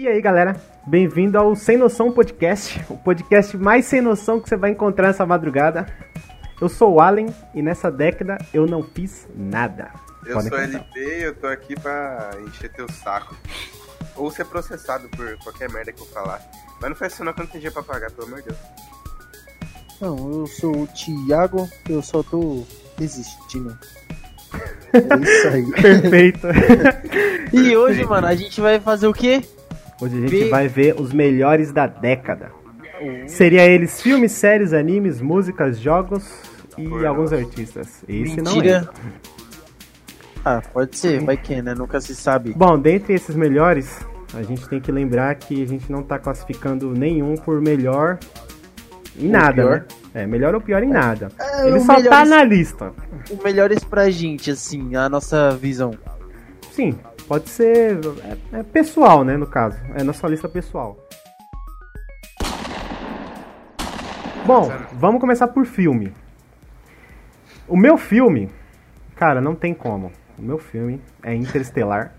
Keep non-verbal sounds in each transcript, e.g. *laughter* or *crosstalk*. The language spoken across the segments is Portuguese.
E aí, galera, bem-vindo ao Sem Noção Podcast, o podcast mais sem noção que você vai encontrar nessa madrugada. Eu sou o Allen e nessa década eu não fiz nada. Eu Podem sou começar. LP e eu tô aqui pra encher teu saco. Ou ser processado por qualquer merda que eu falar. Mas não faz isso não que eu não tenho dinheiro pra pagar, pelo amor de Deus. Não, eu sou o Thiago, eu só tô desistindo. *laughs* É isso aí. Perfeito. *laughs* E hoje, mano, a gente vai fazer o quê? Hoje a gente Ver- vai ver os melhores da década. Seria eles filmes, séries, animes, músicas, jogos e Porra. alguns artistas. Esse não Mentira. entra. Ah, pode ser, vai que, né? Nunca se sabe. Bom, dentre esses melhores, a gente tem que lembrar que a gente não tá classificando nenhum por melhor em Ou nada, pior. né? É, melhor ou pior em nada. É, Ele só tá melhores- na lista. O melhores pra gente, assim, a nossa visão. Sim, pode ser. É, é pessoal, né? No caso. É na sua lista pessoal. Bom, vamos começar por filme. O meu filme, cara, não tem como. O meu filme é Interestelar.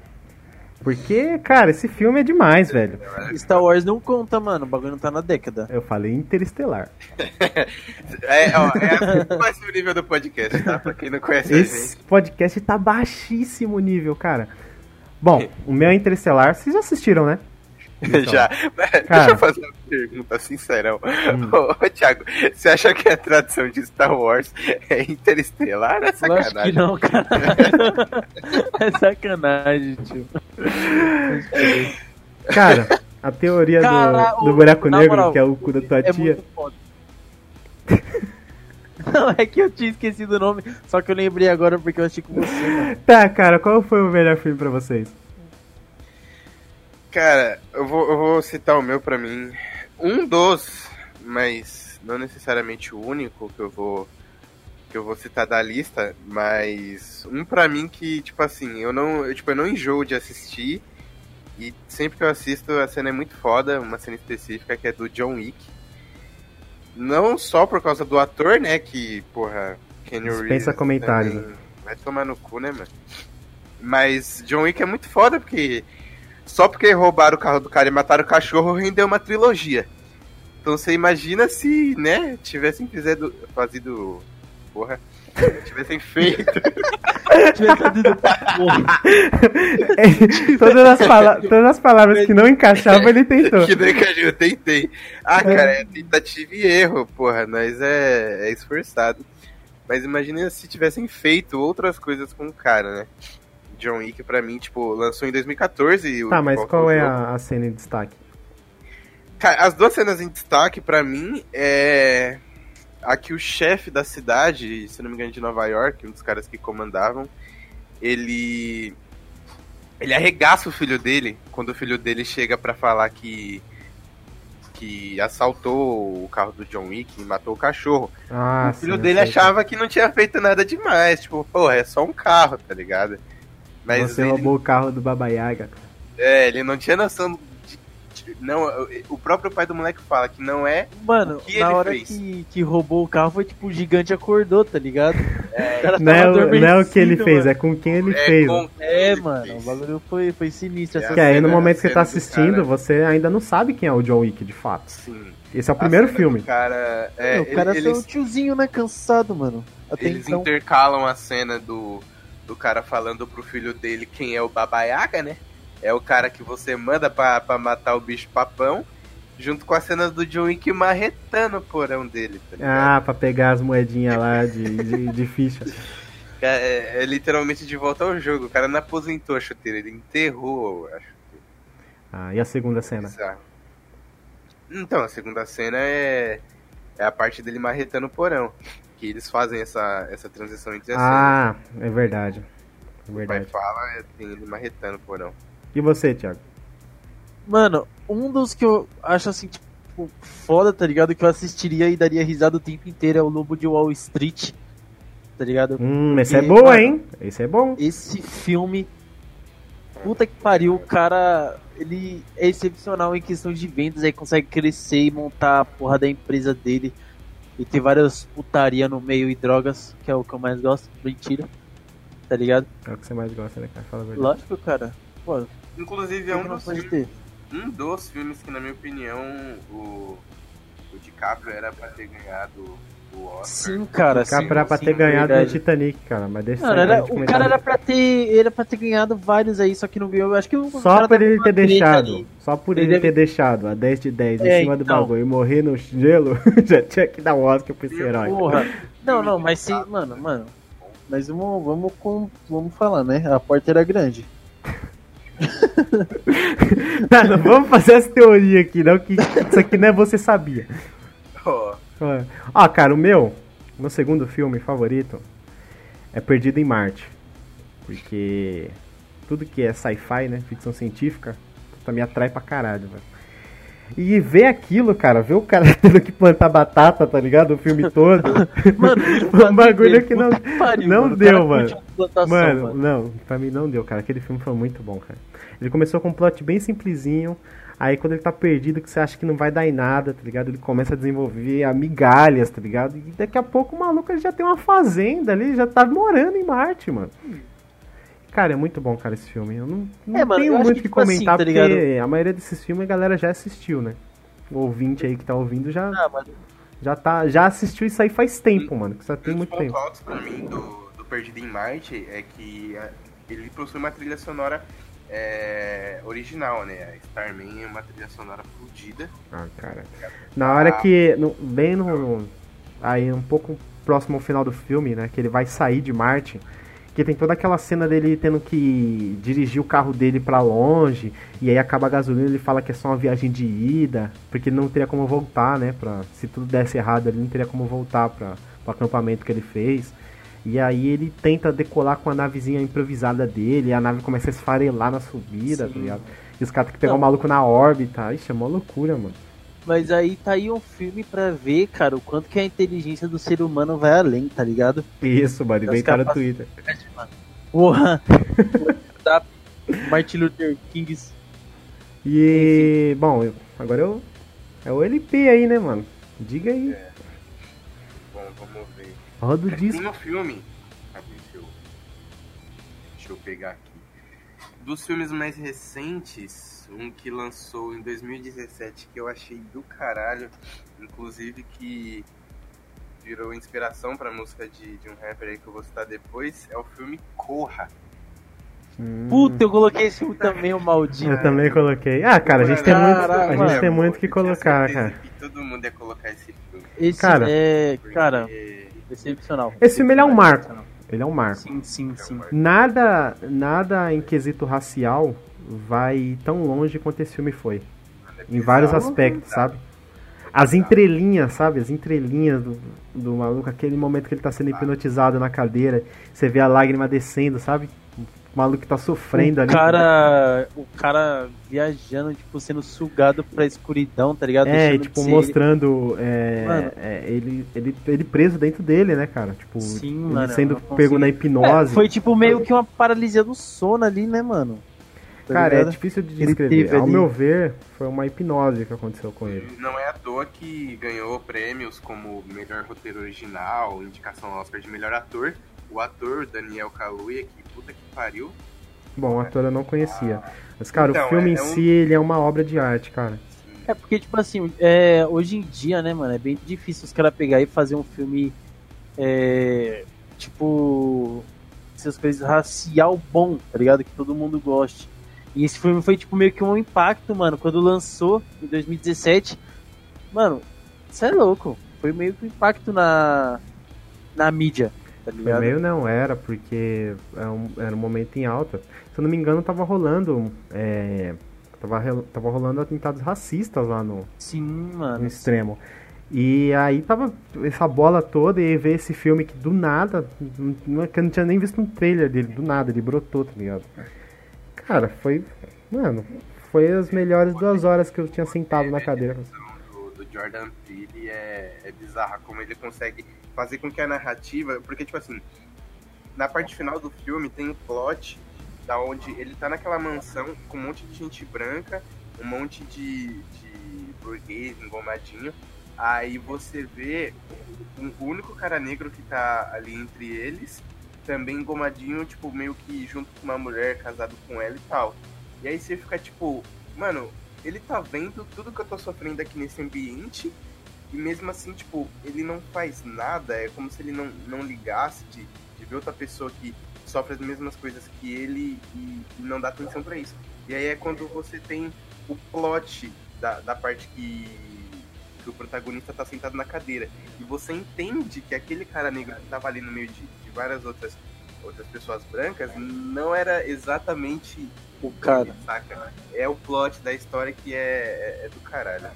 Porque, cara, esse filme é demais, velho. Star Wars não conta, mano, o bagulho não tá na década. Eu falei Interestelar. *laughs* É, ó, é assim mais o nível do podcast, tá? Pra quem não conhece a Esse podcast tá baixíssimo nível, cara. Bom, o meu é Interestelar. Vocês já assistiram, né? *laughs* Já. Mas Cara. Hum. Deixa eu fazer uma pergunta sincerão. Ô, *laughs* ô, Thiago, você acha que a tradução de Star Wars é interestelar? É sacanagem. não, cara. *laughs* é sacanagem, tio. Cara, a teoria Cara, do, do buraco negro, moral, que é o cu da tua É tia. muito foda. *laughs* Não, é que eu tinha esquecido o nome, só que eu lembrei agora porque eu achei com você, mano. Tá, cara, qual foi o melhor filme pra vocês? Cara, eu vou, eu vou citar o meu pra mim. Um dos, mas não necessariamente o único que eu vou que eu vou citar da lista, mas um pra mim que, tipo assim, eu não, eu, tipo, eu não enjoo de assistir e sempre que eu assisto a cena é muito foda, uma cena específica que é do John Wick. Não só por causa do ator, né, que, porra, Kenny Dispensa Reeves comentários, também Vai tomar no cu, né, mano? Mas John Wick é muito foda porque só porque roubaram o carro do cara e mataram o cachorro rendeu uma trilogia. Então você imagina se, né, tivessem fizedo, fazido, porra, tivessem feito, porra. *laughs* *laughs* todas, as todas as palavras que não encaixavam, ele tentou. que nem que eu tentei. Ah, cara, é tentativa e erro, porra, nós é, é esforçado. Mas imagina se tivessem feito outras coisas com o cara, né? John Wick, pra mim, tipo, lançou em 2014. o- Tá, mas qual é a, a cena em destaque? Cara, as duas cenas em destaque, pra mim, é. A que o chefe da cidade, se não me engano, de Nova York, um dos caras que comandavam, ele. Ele arregaça o filho dele quando o filho dele chega pra falar que. que assaltou o carro do John Wick e matou o cachorro. Ah, o filho sim, dele achava que não tinha feito nada demais. Tipo, porra, é só um carro, tá ligado? Mas Você ele, roubou o carro do Baba Yaga. é, ele não tinha noção Não, o próprio pai do moleque fala que não é Mano, O que na ele hora fez? que, que roubou o carro foi tipo o gigante acordou, tá ligado? *laughs* O cara Não é, não é o que ele adormecido, fez, mano. é com quem ele É fez. com quem É, ele mano, fez. o bagulho foi, foi sinistro. É. Essa Que aí no momento que você tá assistindo, cara. você ainda não sabe quem é o John Wick, de fato. Sim. Esse é o primeiro A filme. Cara, é, o cara ele- um eles, tiozinho, né? Cansado, mano. Até eles então. intercalam a cena do, do cara falando pro filho dele quem é o Babaiaga, né? É o cara que você manda pra, pra matar o bicho papão, junto com a cena do John Wick marretando o porão dele, tá? Ah, pra pegar as moedinhas lá de, de, de ficha. *laughs* É, é literalmente de volta ao jogo. O cara não aposentou a chuteira, ele enterrou, eu acho. Ah, e a segunda cena? Bizarro. Então, a segunda cena é, é a parte dele marretando o porão. Que eles fazem essa, essa transição entre as Ah, é verdade. É cenas. O pai verdade. fala, é, tem ele marretando o porão. E você, Thiago? Mano, um dos que eu acho assim, tipo, foda, tá ligado? Que eu assistiria e daria risada o tempo inteiro é o Lobo de Wall Street. Tá ligado? Hum, esse é mano, hein? Esse é bom. Esse filme. Puta que pariu, o cara. Ele é excepcional em questão de vendas, aí consegue crescer e montar a porra da empresa dele. E ter várias putaria no meio e drogas, que é o que eu mais gosto. Mentira. Tá ligado? É o que você mais gosta, né, cara? Fala a verdade. Lógico, cara. Pô, Inclusive, é um não dos pode filmes ter? um dos filmes que, na minha opinião, o, o DiCaprio era pra ter ganhado o Oscar. Sim, cara. Sim, sim, era pra sim, ter ganhado verdade. no Titanic, cara. Mas deixa aí era, o cara era pra ter. Era pra ter ganhado vários aí, só que não ganhou. Eu acho que o Só cara por ele ter deixado, ali. só por Ele ele, deve- ter deixado a 10 de 10 em É, cima do então. bagulho e morrer no gelo, *laughs* já tinha que dar o Oscar pra esse herói. Porra. *laughs* Não, não, mas sim, mano, mano. Mas vamos, vamos, com, vamos falar, né? A porta era grande. *laughs* Não vamos fazer essa teoria aqui, não, que isso aqui não é você sabia. Ó, Ó, Ó, cara, o meu, meu segundo filme favorito é Perdido em Marte. Porque tudo que é sci-fi, né, ficção científica, me atrai pra caralho, velho. E ver aquilo, cara, ver o cara *laughs* tendo que plantar batata, tá ligado? O filme todo. *laughs* Mano, um bagulho que não, pariu, não mano. Deu, mano. Mano, mano. não, pra mim não deu, cara. Aquele filme foi muito bom, cara. Ele começou com um plot bem simplesinho. Aí quando ele tá perdido, que você acha que não vai dar em nada, tá ligado? Ele começa a desenvolver amigalhas, tá ligado? E daqui a pouco o maluco ele já tem uma fazenda ali, já tá morando em Marte, mano. Cara, é muito bom, cara, esse filme. Eu não, não É, mano, tenho muito o que, que tipo assim, comentar, tá porque a maioria desses filmes a galera já assistiu, né? O ouvinte aí que tá ouvindo já, Ah, mano, já, tá, já assistiu isso aí faz tempo, mano. Que só tem muito tempo. altos pra mim do, do Perdido em Marte é que é, ele possui uma trilha sonora é, original, né? A Starman é uma trilha sonora fodida. Ah, cara. Na hora que. No, bem no. Aí, um pouco próximo ao final do filme, né? Que ele vai sair de Marte. Que tem toda aquela cena dele tendo que dirigir o carro dele pra longe. E aí acaba a gasolina ele fala que é só uma viagem de ida. Porque ele não teria como voltar, né? Pra, se tudo desse errado, ele não teria como voltar pra, pro acampamento que ele fez. E aí ele tenta decolar com a navezinha improvisada dele. E a nave começa a esfarelar na subida, tá ligado? E os caras têm que pegar Não. o maluco na órbita. Ixi, é uma loucura, mano. mas aí tá aí um filme pra ver, cara, o quanto que a inteligência do ser humano vai além, tá ligado? Isso, mano, Os inventaram no Twitter. Porra! *laughs* tá, Martin Luther King. E, bom, eu- agora eu. É o LP aí, né, mano? Diga aí. Ver. Roda o Tem disco. um filme. Cadê? Deixa eu, deixa eu pegar aqui. Dos filmes mais recentes, um que lançou em 2017 que eu achei do caralho, inclusive que virou inspiração pra música de, de um rapper aí que eu vou citar depois, é o filme Corra. Hum, Puta, eu coloquei esse filme também, o maldito. eu também coloquei. Ah, cara, a gente tem muito, a gente tem muito o que colocar, cara. todo mundo ia colocar esse filme. Esse Cara. é, porque cara, excepcional. Esse filme é um marco. Ele é um marco. Sim, sim, sim. Nada, nada em quesito racial vai tão longe quanto esse filme foi. Em vários aspectos, sabe? As entrelinhas, sabe? As entrelinhas do, do maluco, aquele momento que ele tá sendo hipnotizado na cadeira, você vê a lágrima descendo, sabe? O maluco que tá sofrendo o ali. cara, o cara viajando, tipo, sendo sugado pra escuridão, tá ligado? É, Deixando de tipo, mostrando é, é, ele, ele, ele preso dentro dele, né, cara? Tipo. Sim, ele mano. sendo pego na É, hipnose. foi tipo meio que uma paralisia do sono ali, né, mano? Tá cara, é ligado? difícil de descrever. Ao ali. meu ver, foi uma hipnose que aconteceu com ele. Não é à toa que ganhou prêmios como melhor roteiro original, indicação ao Oscar de melhor ator. O ator Daniel Kaluuya, que puta que pariu. Bom, o ator eu não conhecia. Mas, cara, Então, o filme é- em é um- si, ele é uma obra de arte, cara. É porque, tipo assim, é, hoje em dia, né, mano, é bem difícil os caras pegar e fazer um filme, é, tipo, essas coisas racial bom, tá ligado? Que todo mundo goste. E esse filme foi, tipo, meio que um impacto, mano, quando lançou, em 2017. Mano, isso é louco. Foi meio que um impacto na, na mídia, tá Foi ligado? meio não era, porque era um, era um momento em alta. Se eu não me engano, tava rolando. É, tava, tava rolando atentados racistas lá no, Sim, no mano. extremo. E aí tava essa bola toda e ver esse filme que do nada, não, não- que eu não tinha nem visto um trailer dele, do nada, ele brotou, tá ligado? Cara, foi. Mano, foi as melhores duas horas que eu tinha sentado na cadeira. do, do Jordan Peele é, é bizarra como ele consegue fazer com que a narrativa. Porque, tipo assim, na parte final do filme tem o plot da onde ele tá naquela mansão com um monte de gente branca, um monte de, de burguês engomadinho. Aí você vê um- único cara negro que tá ali entre eles, também engomadinho, tipo, meio que junto com uma mulher casado com ela e tal. E aí você fica tipo, mano, ele tá vendo tudo que eu tô sofrendo aqui nesse ambiente e mesmo assim, tipo, ele não faz nada, é como se ele não, não ligasse de, de ver outra pessoa que sofre as mesmas coisas que ele e, e não dá atenção para isso. E aí é quando você tem o plot da, da parte que, que o protagonista tá sentado na cadeira. E você entende que aquele cara negro que tava ali no meio de, de várias outras, outras pessoas brancas não era exatamente o cara. Saca? É o plot da história que é, é, é do caralho.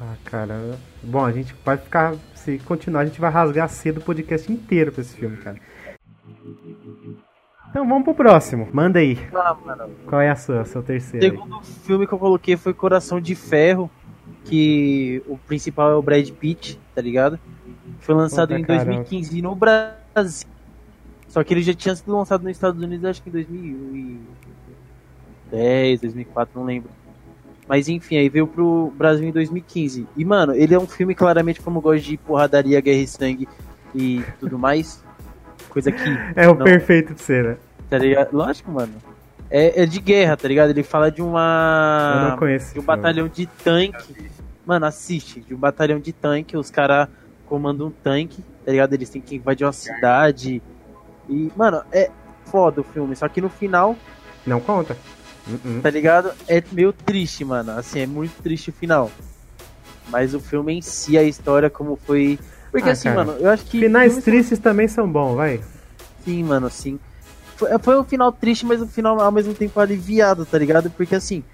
Ah, cara. Bom, a gente vai ficar. Se continuar, a gente vai rasgar cedo o podcast inteiro pra esse filme, cara. Então vamos pro próximo. Manda aí. Ah. Qual é a sua, seu terceiro? O segundo aí? filme que eu coloquei foi Coração de Ferro, que o principal é o Brad Pitt, tá ligado? Foi lançado Puta em 2015 caramba. no Brasil. Só que ele já tinha sido lançado nos Estados Unidos, acho que em 2010, 2004, não lembro. Mas enfim, aí veio pro Brasil em 2015. E, mano, ele é um filme claramente como eu gosto de porradaria, guerra e sangue e tudo mais. Coisa que. *laughs* É o não, perfeito pra você, né? Tá ligado? Lógico, mano. É, é, de guerra, tá ligado? Ele fala de uma. Eu não conheço. De um batalhão de tanque. Mano, assiste. De um batalhão de tanque, os caras comandam um tanque, tá ligado? Eles têm que invadir uma cidade. E, mano, é foda o filme. Só que no final. Não conta. Tá ligado? É meio triste, mano. Assim, é muito triste o final. Mas o filme em si, a história, como foi. Porque ah, assim, cara, mano, eu acho que. Finais tristes são... também são bons, vai. Sim, mano, sim. Foi, foi um final triste, mas um final ao mesmo tempo aliviado, tá ligado? Porque assim,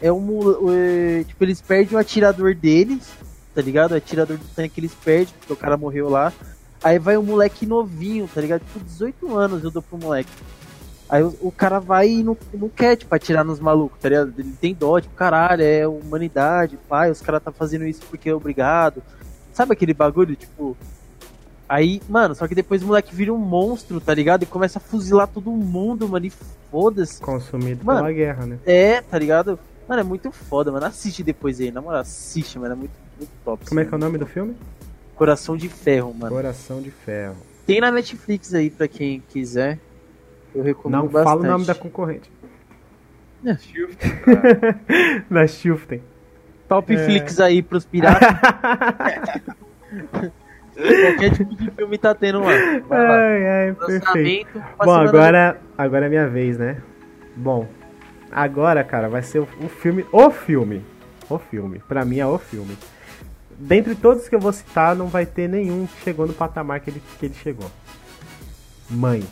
é um. É, tipo, eles perdem o atirador deles, tá ligado? O atirador do tanque eles perdem, porque o cara morreu lá. Aí vai um moleque novinho, tá ligado? Tipo, 18 anos eu dou pro moleque. Aí o, o, cara vai e não, não quer, tipo, atirar nos malucos, tá ligado? Ele tem dó, tipo, caralho, é humanidade, pai, os caras tá fazendo isso porque é obrigado. Sabe aquele bagulho, tipo. Aí, mano, só que depois o moleque vira um monstro, tá ligado? E começa a fuzilar todo mundo, mano, e foda-se. Consumido mano, pela guerra, né? É, tá ligado? Mano, é muito foda, mano. Assiste depois aí, na moral, assiste, mano, é muito, muito top. Como assim, é que é o nome do filme? Coração de Ferro, mano. Coração de Ferro. Tem na Netflix aí pra quem quiser. Eu recomendo Não bastante. fala o nome da concorrente. É. *laughs* da Shiften. Top é. Flix aí pros piratas. *laughs* Qualquer tipo de filme tá tendo lá. Ai, ai, perfeito. Bom, agora, agora é minha vez, né? Bom, agora, cara, vai ser o, o filme. O filme. O filme. Pra mim é o filme. Dentre todos que eu vou citar, não vai ter nenhum que chegou no patamar que ele, que ele chegou. Mãe.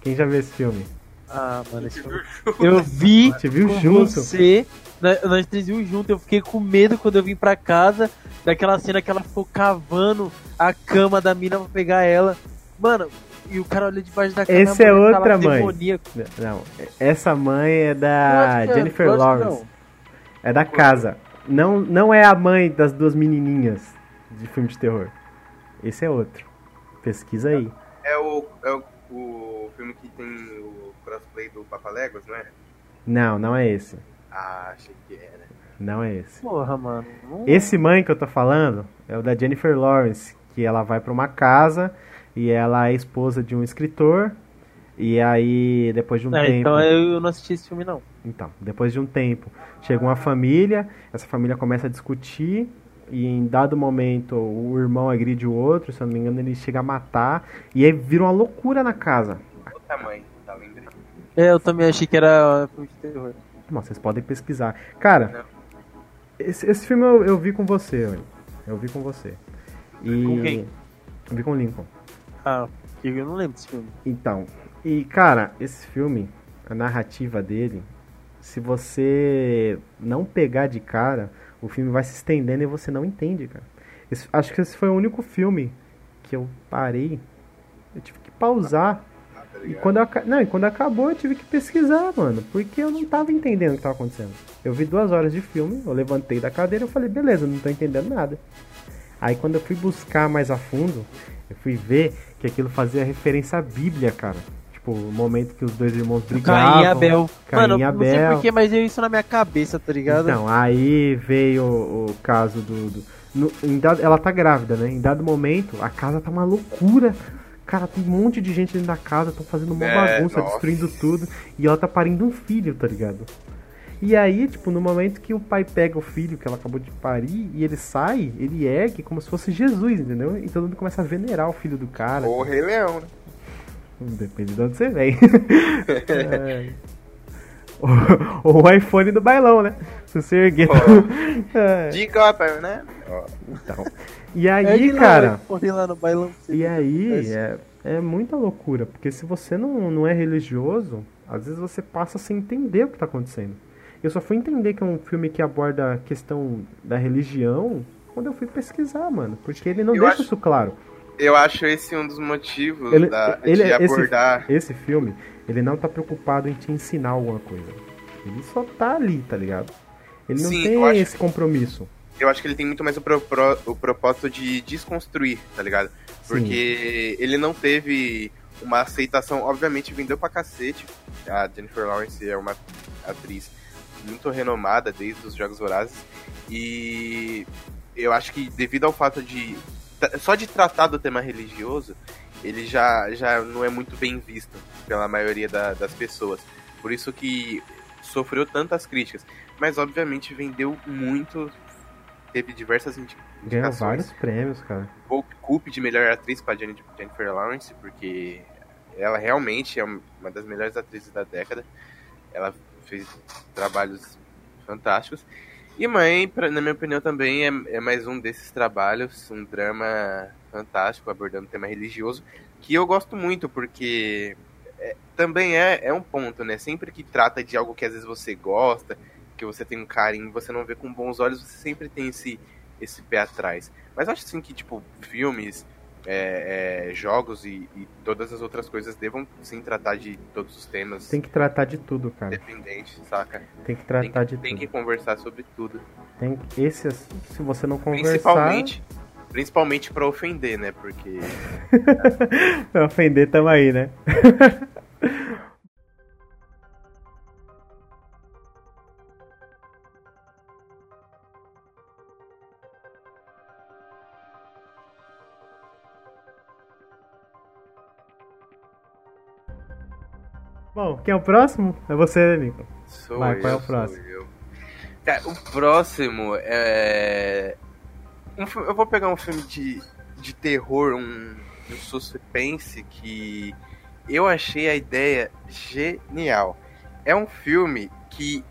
Quem já viu esse filme? Ah, mano, esse filme. Eu vi. Você viu junto? Você. Nós três vimos junto. Eu fiquei com medo quando eu vim pra casa. Daquela cena que ela ficou cavando a cama da mina pra pegar ela. Mano, e o cara olha debaixo da cama. Esse é outra mãe. Demoníaco. Não, essa mãe é da é, Jennifer Lawrence. É da casa. Não, não é a mãe das duas menininhas de filme de terror. Esse é outro. Pesquisa aí. É o, é o o filme que tem o crossplay do Papaléguas, não é? Não, não é esse. Ah, achei que era. Não é esse. Porra, mano. Esse mãe que eu tô falando é o da Jennifer Lawrence, que ela vai para uma casa e ela é esposa de um escritor. E aí, depois de um é, tempo. Então eu não assisti esse filme, não. Então, depois de um tempo, chega uma família, essa família começa a discutir e em dado momento o irmão agride o outro, se eu não me engano, ele chega a matar e aí vira uma loucura na casa. Tamanho, tá lembrando? É, eu também achei que era filme de terror. Bom, vocês podem pesquisar. Cara, esse, esse, filme eu, eu, vi com você, eu, eu vi com você. E com quem? Eu vi com Lincoln. Ah, eu não lembro desse filme. Então, e cara, esse filme, a narrativa dele, se você não pegar de cara, o filme vai se estendendo e você não entende, cara. Esse, acho que esse foi o único filme que eu parei. Eu tive que pausar. E quando, eu, não, e quando acabou eu tive que pesquisar, mano. Porque eu não tava entendendo o que tava acontecendo. Eu vi duas horas de filme, eu levantei da cadeira e falei, beleza, não tô entendendo nada. Aí quando eu fui buscar mais a fundo, eu fui ver que aquilo fazia referência à Bíblia, cara. Tipo, o momento que os dois irmãos brigavam. Caim e Abel. Caim Mano, Abel. não sei porquê, mas veio isso na minha cabeça, tá ligado? Então, aí veio o, o caso do... do no, dado, ela tá grávida, né? Em dado momento, a casa tá uma loucura. Cara, tem um monte de gente dentro da casa, estão fazendo uma é, bagunça, nossa. destruindo tudo. E ela tá parindo um filho, tá ligado? E aí, tipo, no momento que o pai pega o filho que ela acabou de parir e ele sai, ele ergue como se fosse Jesus, entendeu? E todo mundo começa a venerar o filho do cara. Ou o Rei Leão, né? Depende de onde você vem. *laughs* é. Ou o iPhone do bailão, né? Se você erguer. Oh. *laughs* é. De Gotham, né? Oh. Então. E aí, cara. Lá no bailão, e aí, é, é muita loucura. Porque se você não, não é religioso, às vezes você passa sem entender o que tá acontecendo. Eu só fui entender que é um filme que aborda a questão da religião quando eu fui pesquisar, mano. Porque ele não eu deixa acho, isso claro. Eu acho esse um dos motivos ele, da, ele, de abordar. Esse, esse filme, ele não tá preocupado em te ensinar alguma coisa. Ele só tá ali, tá ligado? Ele não Sim, tem esse compromisso. Eu acho que ele tem muito mais o, pro, pro, o propósito de desconstruir, tá ligado? Porque Sim. ele não teve uma aceitação, obviamente vendeu pra cacete. A Jennifer Lawrence é uma atriz muito renomada desde os Jogos Vorazes. E eu acho que devido ao fato de. Só de tratar do tema religioso, ele já, já não é muito bem visto pela maioria da, das pessoas. Por isso que sofreu tantas críticas. Mas obviamente vendeu muito. Teve diversas indicações. Ganhou vários prêmios, cara. O Coupe de melhor atriz para Jennifer Lawrence, porque ela realmente é uma das melhores atrizes da década. Ela fez trabalhos fantásticos. E Mãe, pra, na minha opinião, também é, é, mais um desses trabalhos, um drama fantástico, abordando o tema religioso, que eu gosto muito, porque é, também é, é um ponto, né? Sempre que trata de algo que às vezes você gosta, que você tem um carinho, você não vê com bons olhos, você sempre tem esse, esse pé atrás. Mas acho assim que, tipo, filmes, é, é, jogos e, e, todas as outras coisas devam sim tratar de todos os temas. Tem que tratar de tudo, cara. Independente, saca? Tem que tratar tem, de tem tudo. Tem que conversar sobre tudo. Tem esse se você não conversar. Principalmente, principalmente para ofender, né? Porque *laughs* pra ofender tamo aí, né? *laughs* Bom, quem é o próximo? É você, Nico. Sou Vai, eu, qual é o próximo? Eu. Cara, o próximo é. Um, eu vou pegar um filme de, de terror, um, um suspense que eu achei a ideia genial. É um filme que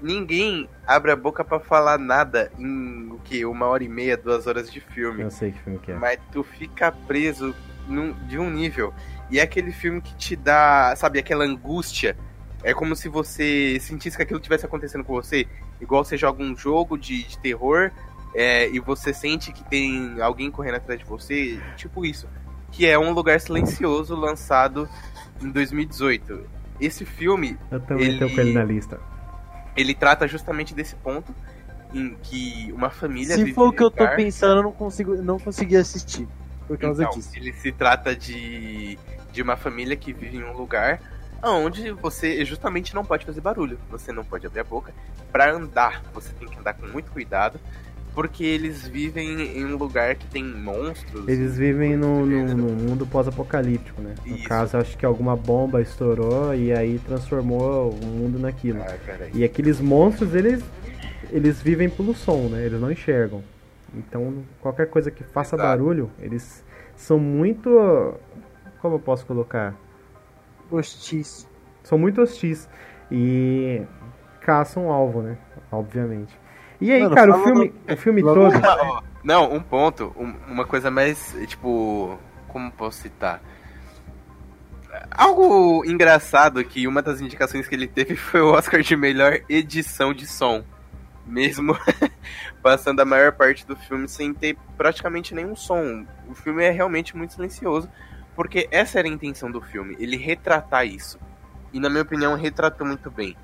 ninguém abre a boca para falar nada em o que uma hora e meia, duas horas de filme. Eu sei que filme que é. Mas tu fica preso num, de um nível. E é aquele filme que te dá, sabe, aquela angústia. É como se você sentisse que aquilo tivesse acontecendo com você. Igual você joga um jogo de, de terror é, e você sente que tem alguém correndo atrás de você. Tipo isso. Que é Um Lugar Silencioso, lançado em 2018. Esse filme. Eu também ele, tenho com ele na lista. Ele trata justamente desse ponto em que uma família. Se for o que eu tô pensando, eu não consigo, não consegui assistir por causa então, disso. Ele se trata de, de uma família que vive em um lugar onde você justamente não pode fazer barulho, você não pode abrir a boca. Para andar, você tem que andar com muito cuidado, porque eles vivem em um lugar que tem monstros. Eles vivem no, no, no mundo pós-apocalíptico, né? No Isso. caso, acho que alguma bomba estourou e aí transformou o mundo naquilo. Ah, e aqueles monstros, eles, eles vivem pelo som, né? Eles não enxergam. Então, qualquer coisa que faça Exato. barulho, eles são muito. Como eu posso colocar? Hostis. São muito hostis. E caçam alvo, né? Obviamente. E aí, Mano, cara, o filme, no... o filme todo. Não, um ponto. uma coisa mais, tipo. Como posso citar? Algo engraçado que uma das indicações que ele teve *laughs* foi o Oscar de melhor edição de som mesmo *laughs* passando a maior parte do filme sem ter praticamente nenhum som. O filme é realmente muito silencioso, porque essa era a intenção do filme, ele retratar isso. E na minha opinião, retratou muito bem.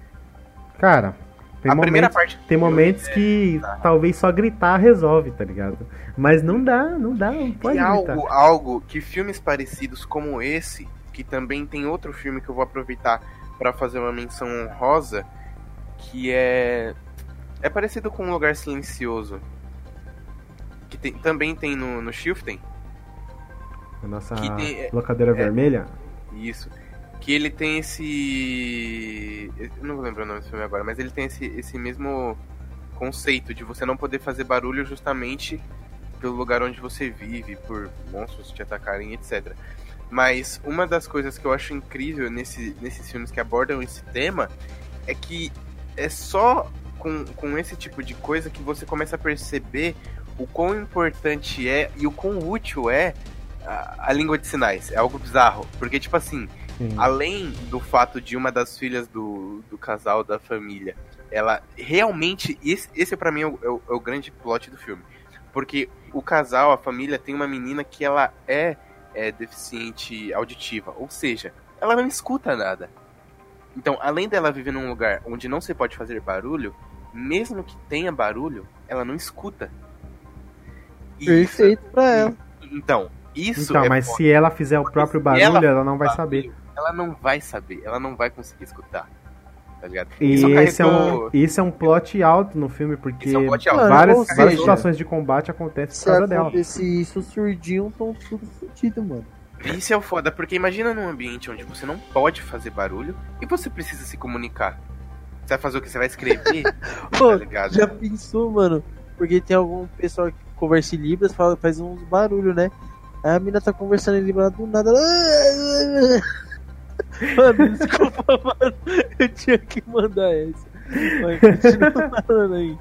Cara, tem a momentos, primeira parte tem momentos é, que tá. talvez só gritar resolve, tá ligado? Mas não dá, não dá, não pode e algo, algo que filmes parecidos como esse, que também tem outro filme que eu vou aproveitar para fazer uma menção honrosa, que é é parecido com um lugar silencioso. Que tem, também tem no, no Shifting. A nossa tem, é, locadeira é, vermelha? Isso. que ele tem esse. Eu não vou lembrar o nome do filme agora, mas ele tem esse, esse mesmo conceito de você não poder fazer barulho justamente pelo lugar onde você vive, por monstros te atacarem, etc. Mas uma das coisas que eu acho incrível nesse, nesses filmes que abordam esse tema é que é só com, com esse tipo de coisa que você começa a perceber o quão importante é e o quão útil é a, a língua de sinais. É algo bizarro. Porque, tipo assim, Sim. além do fato de uma das filhas do, do casal, da família, ela realmente. Esse, esse para mim é o, é, o, é o grande plot do filme. Porque o casal, a família, tem uma menina que ela é é deficiente auditiva, ou seja, ela não escuta nada. Então, além dela viver num lugar onde não se pode fazer barulho, mesmo que tenha barulho, ela não escuta. E Perfeito isso, pra ela. Então, isso Então, é mas se ela fizer o próprio barulho, ela, ela não vai barulho, saber. Ela não vai saber, ela não vai conseguir escutar. Tá ligado? E isso esse, é um, isso é um plot alto no filme, porque é um alto. várias, seja, várias situações de combate acontecem por causa dela. Se isso surdinho, estão tudo fodido, mano. Isso é o foda, porque imagina num ambiente onde você não pode fazer barulho e você precisa se comunicar. Você vai fazer o que? Você vai escrever? Pô, *laughs* tá já pensou, mano? Porque tem algum pessoal que conversa em Libras, fala, faz uns barulhos, né? Aí a mina tá conversando em Libras do nada. *laughs* Mano, desculpa, *laughs* mano. Eu tinha que mandar essa. Mas continua falando aí.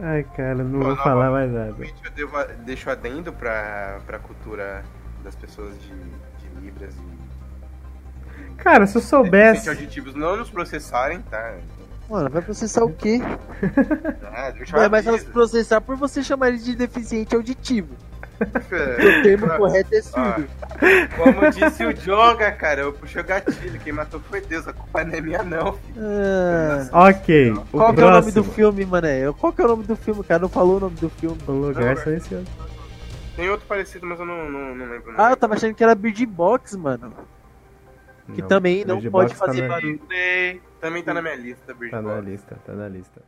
Ai, cara, não vou falar mais nada. Eu devo, deixo adendo pra, pra cultura das pessoas de, de Libras e. Cara, se eu soubesse. auditivos não nos processarem, tá? Mano, vai processar o quê? *laughs* Ah, vai, mas elas processar por você chamar ele de deficiente auditivo. *laughs* o termo correto é surdo. como disse o Jonga, cara, eu puxei o gatilho. Quem matou foi Deus, a culpa não é minha, não. Ah, ok. Qual que é o nome do filme, mané? Qual que é o nome do filme, cara? Não falou o nome do filme. O lugar não, silencioso. Tem outro parecido, mas eu não, não, não lembro. Ah, eu tava achando que era Bird Box, mano. Que não, também não pode tá fazer tá barulho. Também tá na minha lista, Bird Tá Box. na lista, tá na lista.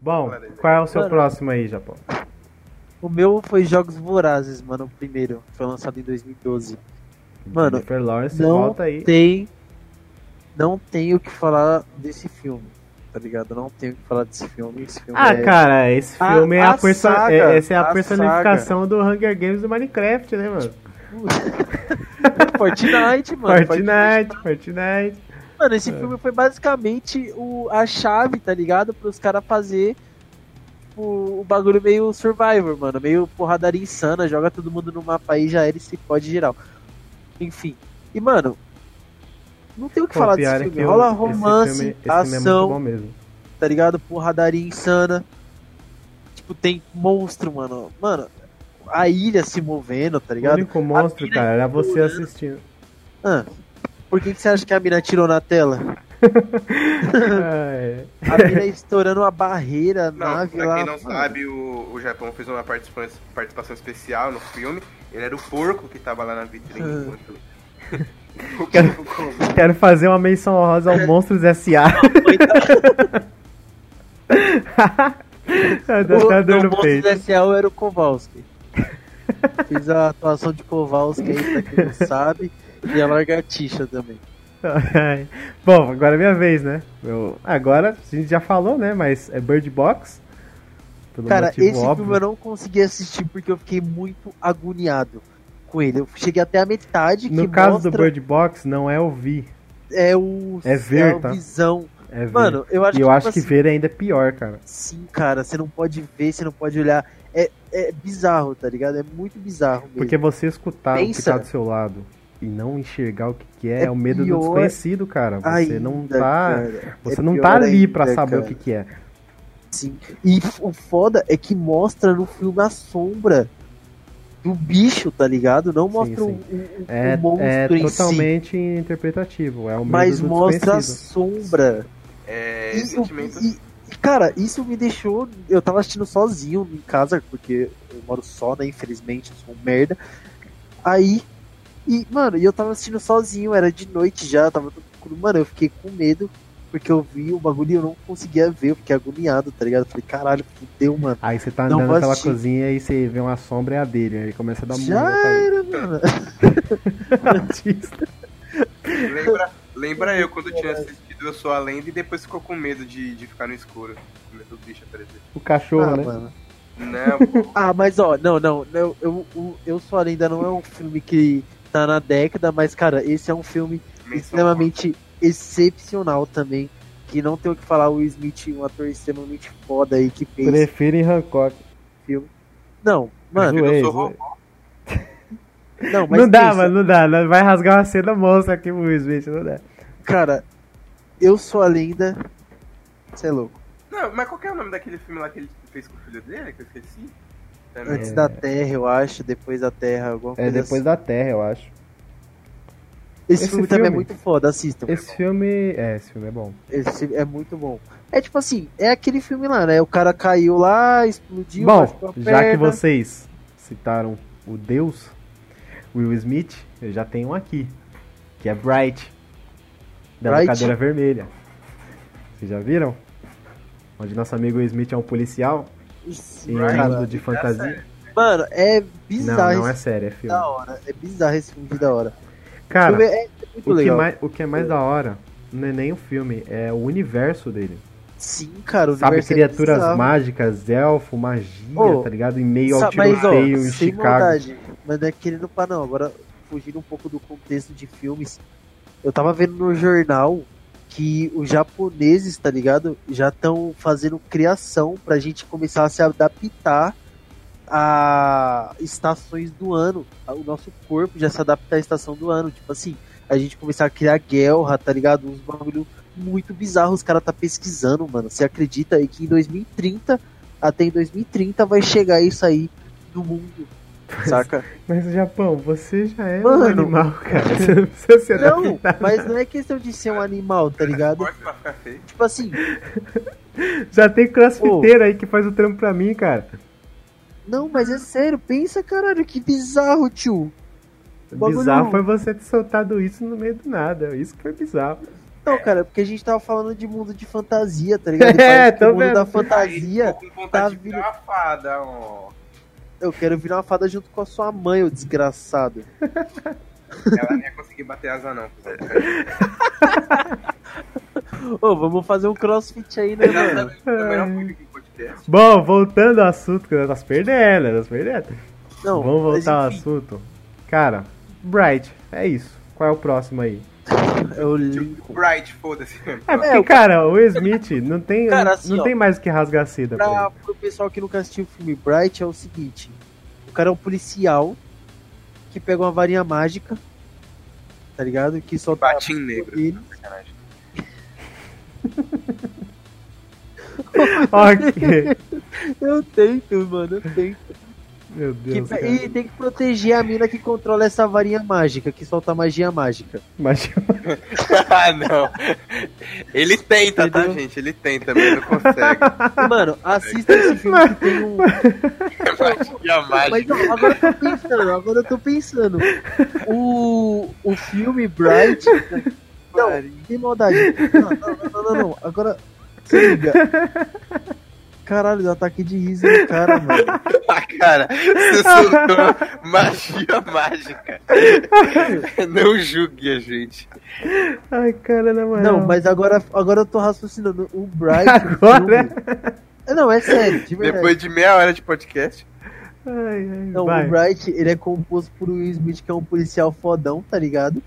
Bom, qual é o seu mano, próximo aí, Japão? O meu foi Jogos Vorazes, mano, o primeiro. Foi lançado em 2012. Mano, Jennifer Lawrence, não volta aí. tem... Não tem o que falar desse filme, tá ligado? Não tenho o que falar desse filme. Esse filme ah, é... cara, esse filme a, é a, a perso... saga, é, essa é a, a personificação saga. do Hunger Games do Minecraft, né, mano? *laughs* Fortnite, mano. Fortnite, Fortnite. Fortnite. Mano, esse é. filme foi basicamente o, a chave, tá ligado? Para os caras fazer o, o, bagulho meio Survivor, mano. Meio porradaria insana, joga todo mundo no mapa aí, já era e se pode geral. Enfim. E, mano, não tem o que Pô, falar desse é filme. Rola romance, esse filme, esse ação, é tá ligado? Porradaria insana. Tipo, tem monstro, mano. Mano, a ilha se movendo, tá ligado? O único monstro, cara, era você assistindo. Ah, por que, que você acha que a mina tirou na tela? é. *laughs* A mina estourando uma barreira, não, nave pra lá. quem não sabe, o, o Japão fez uma participação, participação especial no filme. Ele era o porco que tava lá na vitrine ah. Quero, quero, fazer uma menção rosa ao Monstros S.A. *laughs* tá, dando o Monstros S.A. era o Kowalski. Fiz a atuação de Kowalski aí, pra quem não sabe. E a lagartixa também. Bom, agora é minha vez, né? Eu, agora a gente já falou, né? Mas é Bird Box. Cara, esse óbvio. filme eu não consegui assistir porque eu fiquei muito agoniado com ele. Eu cheguei até a metade. No caso mostra... do Bird Box, não é ouvir. É o. É ver, é tá? visão. É ver. Mano, eu acho, e eu que, acho tipo que assim, ver ainda é pior, cara. Sim, cara, você não pode ver, você não pode olhar. É, é bizarro, tá ligado? É muito bizarro mesmo. Porque você escutar Pensa. o que tá do seu lado e não enxergar o que, que é, é, é o medo do desconhecido, cara. Você ainda, não tá. Cara. Você é não tá ali para saber cara. o que, que é. Sim. E o foda é que mostra no filme a sombra do bicho, tá ligado? Não mostra sim, sim. O, o, é, o monstro é em totalmente si. interpretativo. É o Mas mostra a sombra. É, e, sentimento... e, cara, isso me deixou. Eu tava assistindo sozinho em casa, porque eu moro só, né? Infelizmente, sou um merda. Aí e, mano, eu tava assistindo sozinho, era de noite já, tava. Mano, eu fiquei com medo porque eu vi o bagulho e eu não conseguia ver, eu fiquei agoniado, tá ligado? Eu falei, caralho, fudeu, mano. Aí você tá andando pela assistir. cozinha e você vê uma sombra é a dele, aí começa a dar Já murro. era, mano. *laughs* Lembra, lembra eu quando tinha assistido Eu Sou a Lenda e depois ficou com medo de, de ficar no escuro. Com medo do bicho aparecer. O cachorro, Ah, né? mano. Não, pô. *laughs* Ah, mas ó, não, não, eu, eu, eu, eu Sou a Lenda não é um filme que tá na década, mas, cara, esse é um filme menção extremamente excepcional também. Que não tem o que falar, o Will Smith, um ator extremamente foda aí que fez Prefiro em Hancock. filme. Não, mano, Zoei, sou não, mas Não dá, pensa, mano, não dá. Vai rasgar uma cena monstra aqui pro Will Smith, não dá. Cara, eu sou a lenda. Você é louco. Não, mas qual que é o nome daquele filme lá que ele fez com o filho dele, que eu esqueci? Também. Antes da Terra, eu acho, depois da Terra, alguma É coisa depois assim. da Terra, eu acho. Esse, esse filme, também é filme- muito foda, assistam. Esse filme. É, esse filme é bom. Esse é muito bom. É tipo assim, é aquele filme lá, né? O cara caiu lá, explodiu, Bom, já que vocês citaram o Deus, Will Smith, eu já tenho um aqui. Que é Bright. Da Bright? cadeira vermelha. Vocês já viram? Onde nosso amigo Will Smith é um policial Sim, em um mundo de fantasia. Mano, é Não, bizarro não é esse sério, é filme filme. da hora. É bizarro esse filme de da hora. Cara, é o que, mais, o que é mais da hora não é nem o filme, é o universo dele. Sim, cara, o Sabe, é criaturas bizarro. mágicas, elfo, magia, Ô, tá ligado? Em meio ao tiroteio em Chicago. maldade, mas não é querendo pra não. Agora, fugindo um pouco do contexto de filmes, eu tava vendo no jornal que os japoneses, tá ligado? Já estão fazendo criação pra gente começar a se adaptar a estações do ano. O nosso corpo já se adapta à estação do ano. Tipo assim, a gente começar a criar guerra, tá ligado? Uns bagulho muito bizarros. Os caras tá pesquisando, mano. Você acredita aí que em 2030, até em 2030, vai chegar isso aí no mundo. Saca? *laughs* Mas Japão, você já é um Mano. animal, *laughs* cara. Você não precisa se Não, adaptar. mas não é questão de ser um animal, tá ligado? Pode pra ficar feio. Tipo assim, *laughs* Já tem crossfiteiro aí que faz o trampo pra mim, cara. Não, mas é sério, pensa, caralho, que bizarro, tio. Bagulho- Bizarro foi você ter soltado isso no meio do nada. Isso que foi bizarro. Não, cara, porque a gente tava falando de mundo de fantasia, tá ligado? *laughs* É, tô o mundo vendo. da Aí, fantasia, com vontade tá uma fada, ó. eu quero virar uma fada junto com a sua mãe, ô desgraçado. *laughs* Ela não ia conseguir bater asa, não. *laughs* Ô, vamos fazer um crossfit aí, né, mano? sabe podcast. Bom, voltando ao assunto, que nós estamos perdendo, nós perdendo. Não, Vamos voltar ao assunto. Cara, Bright, é isso. Qual é o próximo aí? É o Lincoln. Bright, foda-se. É porque, o- cara, o Smith não tem, *laughs* Cara, assim, não ó, tem mais o que rasgar a seda pra Pra, pro pessoal que nunca assistiu o filme Bright, é o seguinte: o cara é um policial que pega uma varinha mágica, tá ligado? Que solta Batim negro. ele. *laughs* *laughs* Ok. Eu tento, mano, eu tento. Meu Que, Deus, cara. e tem que proteger a mina que controla essa varinha mágica, que solta magia mágica. Mas, *laughs* ah, não. Ele tenta, tá, Entendeu? gente? Ele tenta, mas não consegue. *laughs* Mano, assista esse filme que tem um. *laughs* Magia Mas mágica. não, agora eu tô pensando, agora eu tô pensando. O, o filme Bright. Não, sem maldade. Não, não, não, não, não, não. Agora, se liga. Caralho, dá ataque de riso no cara, mano. *laughs* Ah, cara, você soltou magia mágica. Não julgue a gente. ai, cara, na moral. Não, mas agora, agora eu tô raciocinando. O Bright. o *laughs* Agora? filme- Não, é sério, de verdade. Depois de meia hora de podcast. Ai, ai, Não, vai. o Bright, ele é composto por Will Smith, que é um policial fodão, tá ligado?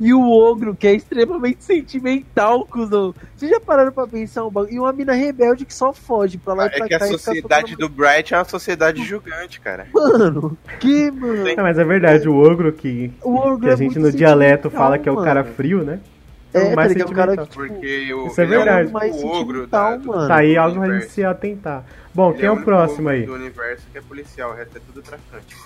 E o Ogro, que é extremamente sentimental, cuzão. Vocês já pararam pra pensar um bagulho? E uma mina rebelde que só foge pra lá e pra É que a cá e fica sociedade soltando- do Bright é uma sociedade julgante, cara. Mano, que, mano? Não, mas é verdade, o ogro que, O Ogro que a é gente muito no dialeto fala que é o cara mano. frio, né? É, o tá mais ligado? O cara que, sentimental. tipo, Porque o, Isso é verdade. o, mais o ogro da, do, mano. Tá aí algo pra gente se atentar. Bom, Ele quem é o único próximo ogro aí? do universo que é policial, o resto é tudo traficante.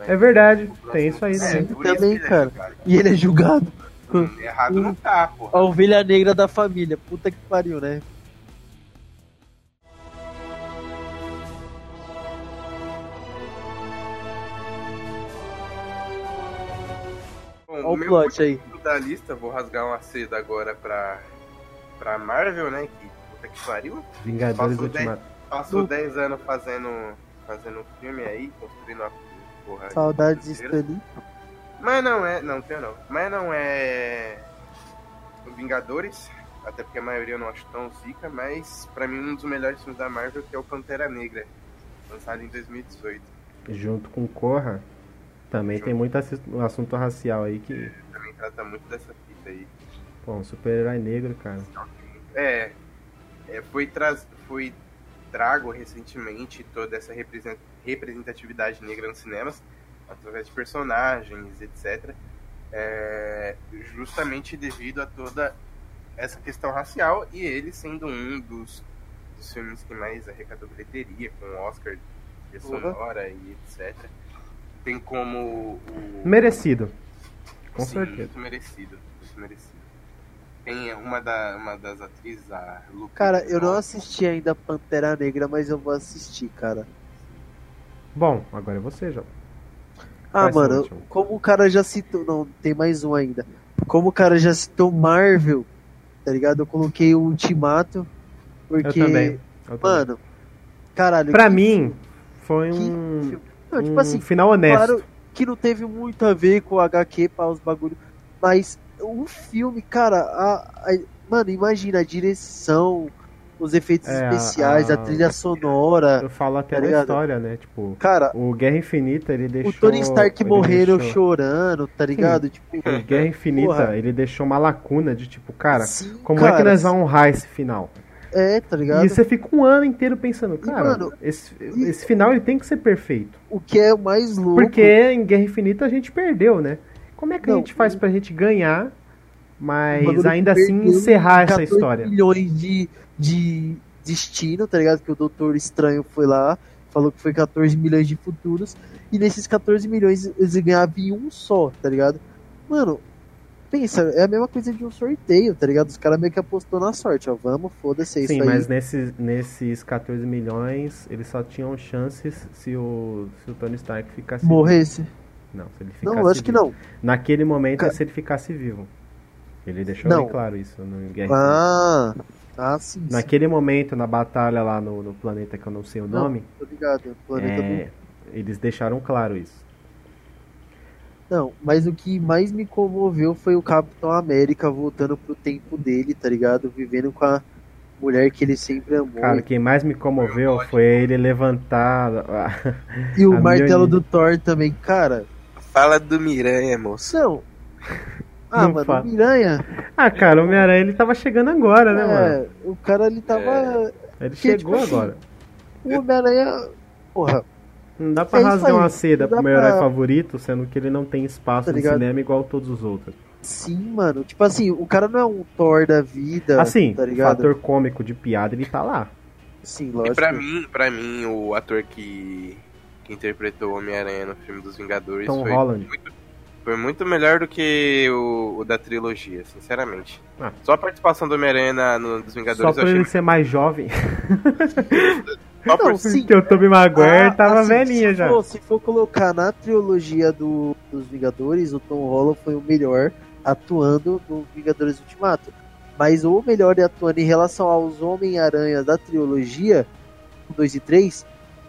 É verdade, tem isso aí, né? isso Também, é cara. julgado. E ele é julgado. Hum, Errado não tá, porra. A ovelha negra da família. Puta que pariu, né? Bom, Olha o plot aí. da lista, vou rasgar uma seda agora pra, pra Marvel, né? Que puta que pariu. Vingadores Passou Ultimato. Passou No- 10 anos fazendo, fazendo um filme aí, construindo a porra. Saudades inteira. Stanley. Mas não é. Não, tem não. Mas não é. o Vingadores. Até porque a maioria eu não acho tão zica, mas pra mim um dos melhores filmes da Marvel que é o Pantera Negra, lançado em 2018. Junto com Corra, também tem muito assunto racial aí que. Também trata muito dessa fita aí. Pô, um super-herói negro, cara. É, é, foi, traz, foi trago recentemente toda essa represent- representatividade negra nos cinemas, através de personagens, etc. É, justamente devido a toda essa questão racial e ele sendo um dos, dos filmes que mais arrecadou bilheteria, com Oscar de sonora e etc. Tem como o, Merecido. Com Sim, certeza. Muito merecido, muito merecido. Tem uma, da, uma das atrizes, a Lupita Cara, eu não assisti ainda Pantera Negra, mas eu vou assistir, cara. Bom, agora é você, João. Ah, Quais mano, como o cara já citou. Não, tem mais um ainda. Como o cara já citou Marvel, tá ligado? Eu coloquei o Ultimato. Porque. Eu também. Eu também. Mano, caralho. pra que mim, foi que um, Não, tipo um assim, final honesto. claro que não teve muito a ver com o HQ para os bagulho, mas o filme, cara, a, a- mano, imagina a direção, os efeitos É, especiais, a, a- trilha *laughs* sonora. Eu falo até Tá da história, né? Tipo, Cara, o Guerra Infinita, ele deixou... o Tony Stark morrendo deixou- chorando, tá ligado? Tipo, O Guerra Infinita, Porra. ele deixou uma lacuna de tipo, cara, sim, como é que cara, nós vamos honrar esse final? É, tá ligado? E você fica um ano inteiro pensando, cara, mano, esse, e- esse final ele tem que ser perfeito. O que é o mais louco. Porque em Guerra Infinita a gente perdeu, né? Como é que a Não, gente faz pra gente ganhar, mas ainda assim encerrar essa 14 história? milhões de, de destino, tá ligado? Que o Doutor Estranho foi lá, falou que foi 14 milhões de futuros, e nesses 14 milhões eles ganhavam em um só, tá ligado? Mano, pensa, é a mesma coisa de um sorteio, tá ligado? Os caras meio que apostou na sorte, ó, vamos, foda-se, é Sim, isso mas aí. nesses, nesses 14 milhões, eles só tinham chances se o, se o Tony Stark ficasse Morresse. vivo. Não, se ele ficasse Não, acho que vivo. não. Naquele momento Ca- é se ele ficasse vivo. Ele deixou Não. bem claro isso no Guerra. Ah, ah, sim, sim. Naquele momento, na batalha lá no, no planeta que eu não sei o Não, nome, Tô ligado, planeta do é, eles deixaram claro isso. Não, mas o que mais me comoveu foi o Capitão América voltando pro tempo dele, tá ligado? Vivendo com a mulher que ele sempre amou. Cara, quem mais me comoveu foi ele levantar. a- e o *laughs* a martelo Mjolnir. do Thor também, cara. Fala do Miranha, moço. Não. Ah, Não mano, fala. o Miranha. Ah, cara, o Homem-Aranha ele tava chegando agora, né, mano? é, o cara ele tava. Ele que, chegou tipo assim, agora. O Homem-Aranha. Porra, Não dá pra é rasgar uma seda pro meu herói pra- favorito, sendo que ele não tem espaço Tá no ligado? cinema igual todos os outros. sim, mano. Tipo assim, o cara não é um Thor da vida. Assim, tá o ligado? fator cômico de piada, ele tá lá. Sim, E lógico. pra mim, pra mim, o ator que, que interpretou o Homem-Aranha no filme dos Vingadores Tom foi, Holland. muito, foi muito melhor do que o, o da trilogia, sinceramente. Ah. Só a participação do Homem-Aranha no, dos Só Vingadores por eu achei ele ser mais jovem. *laughs* só por Não, sim. Porque o Tobey Maguire Ah, tava assim, velhinha se já. For, se for colocar na trilogia do, dos Vingadores, o Tom Holland foi o melhor atuando no Vingadores Ultimato. Mas o melhor atuando em relação aos Homem-Aranha da trilogia, 2 e 3,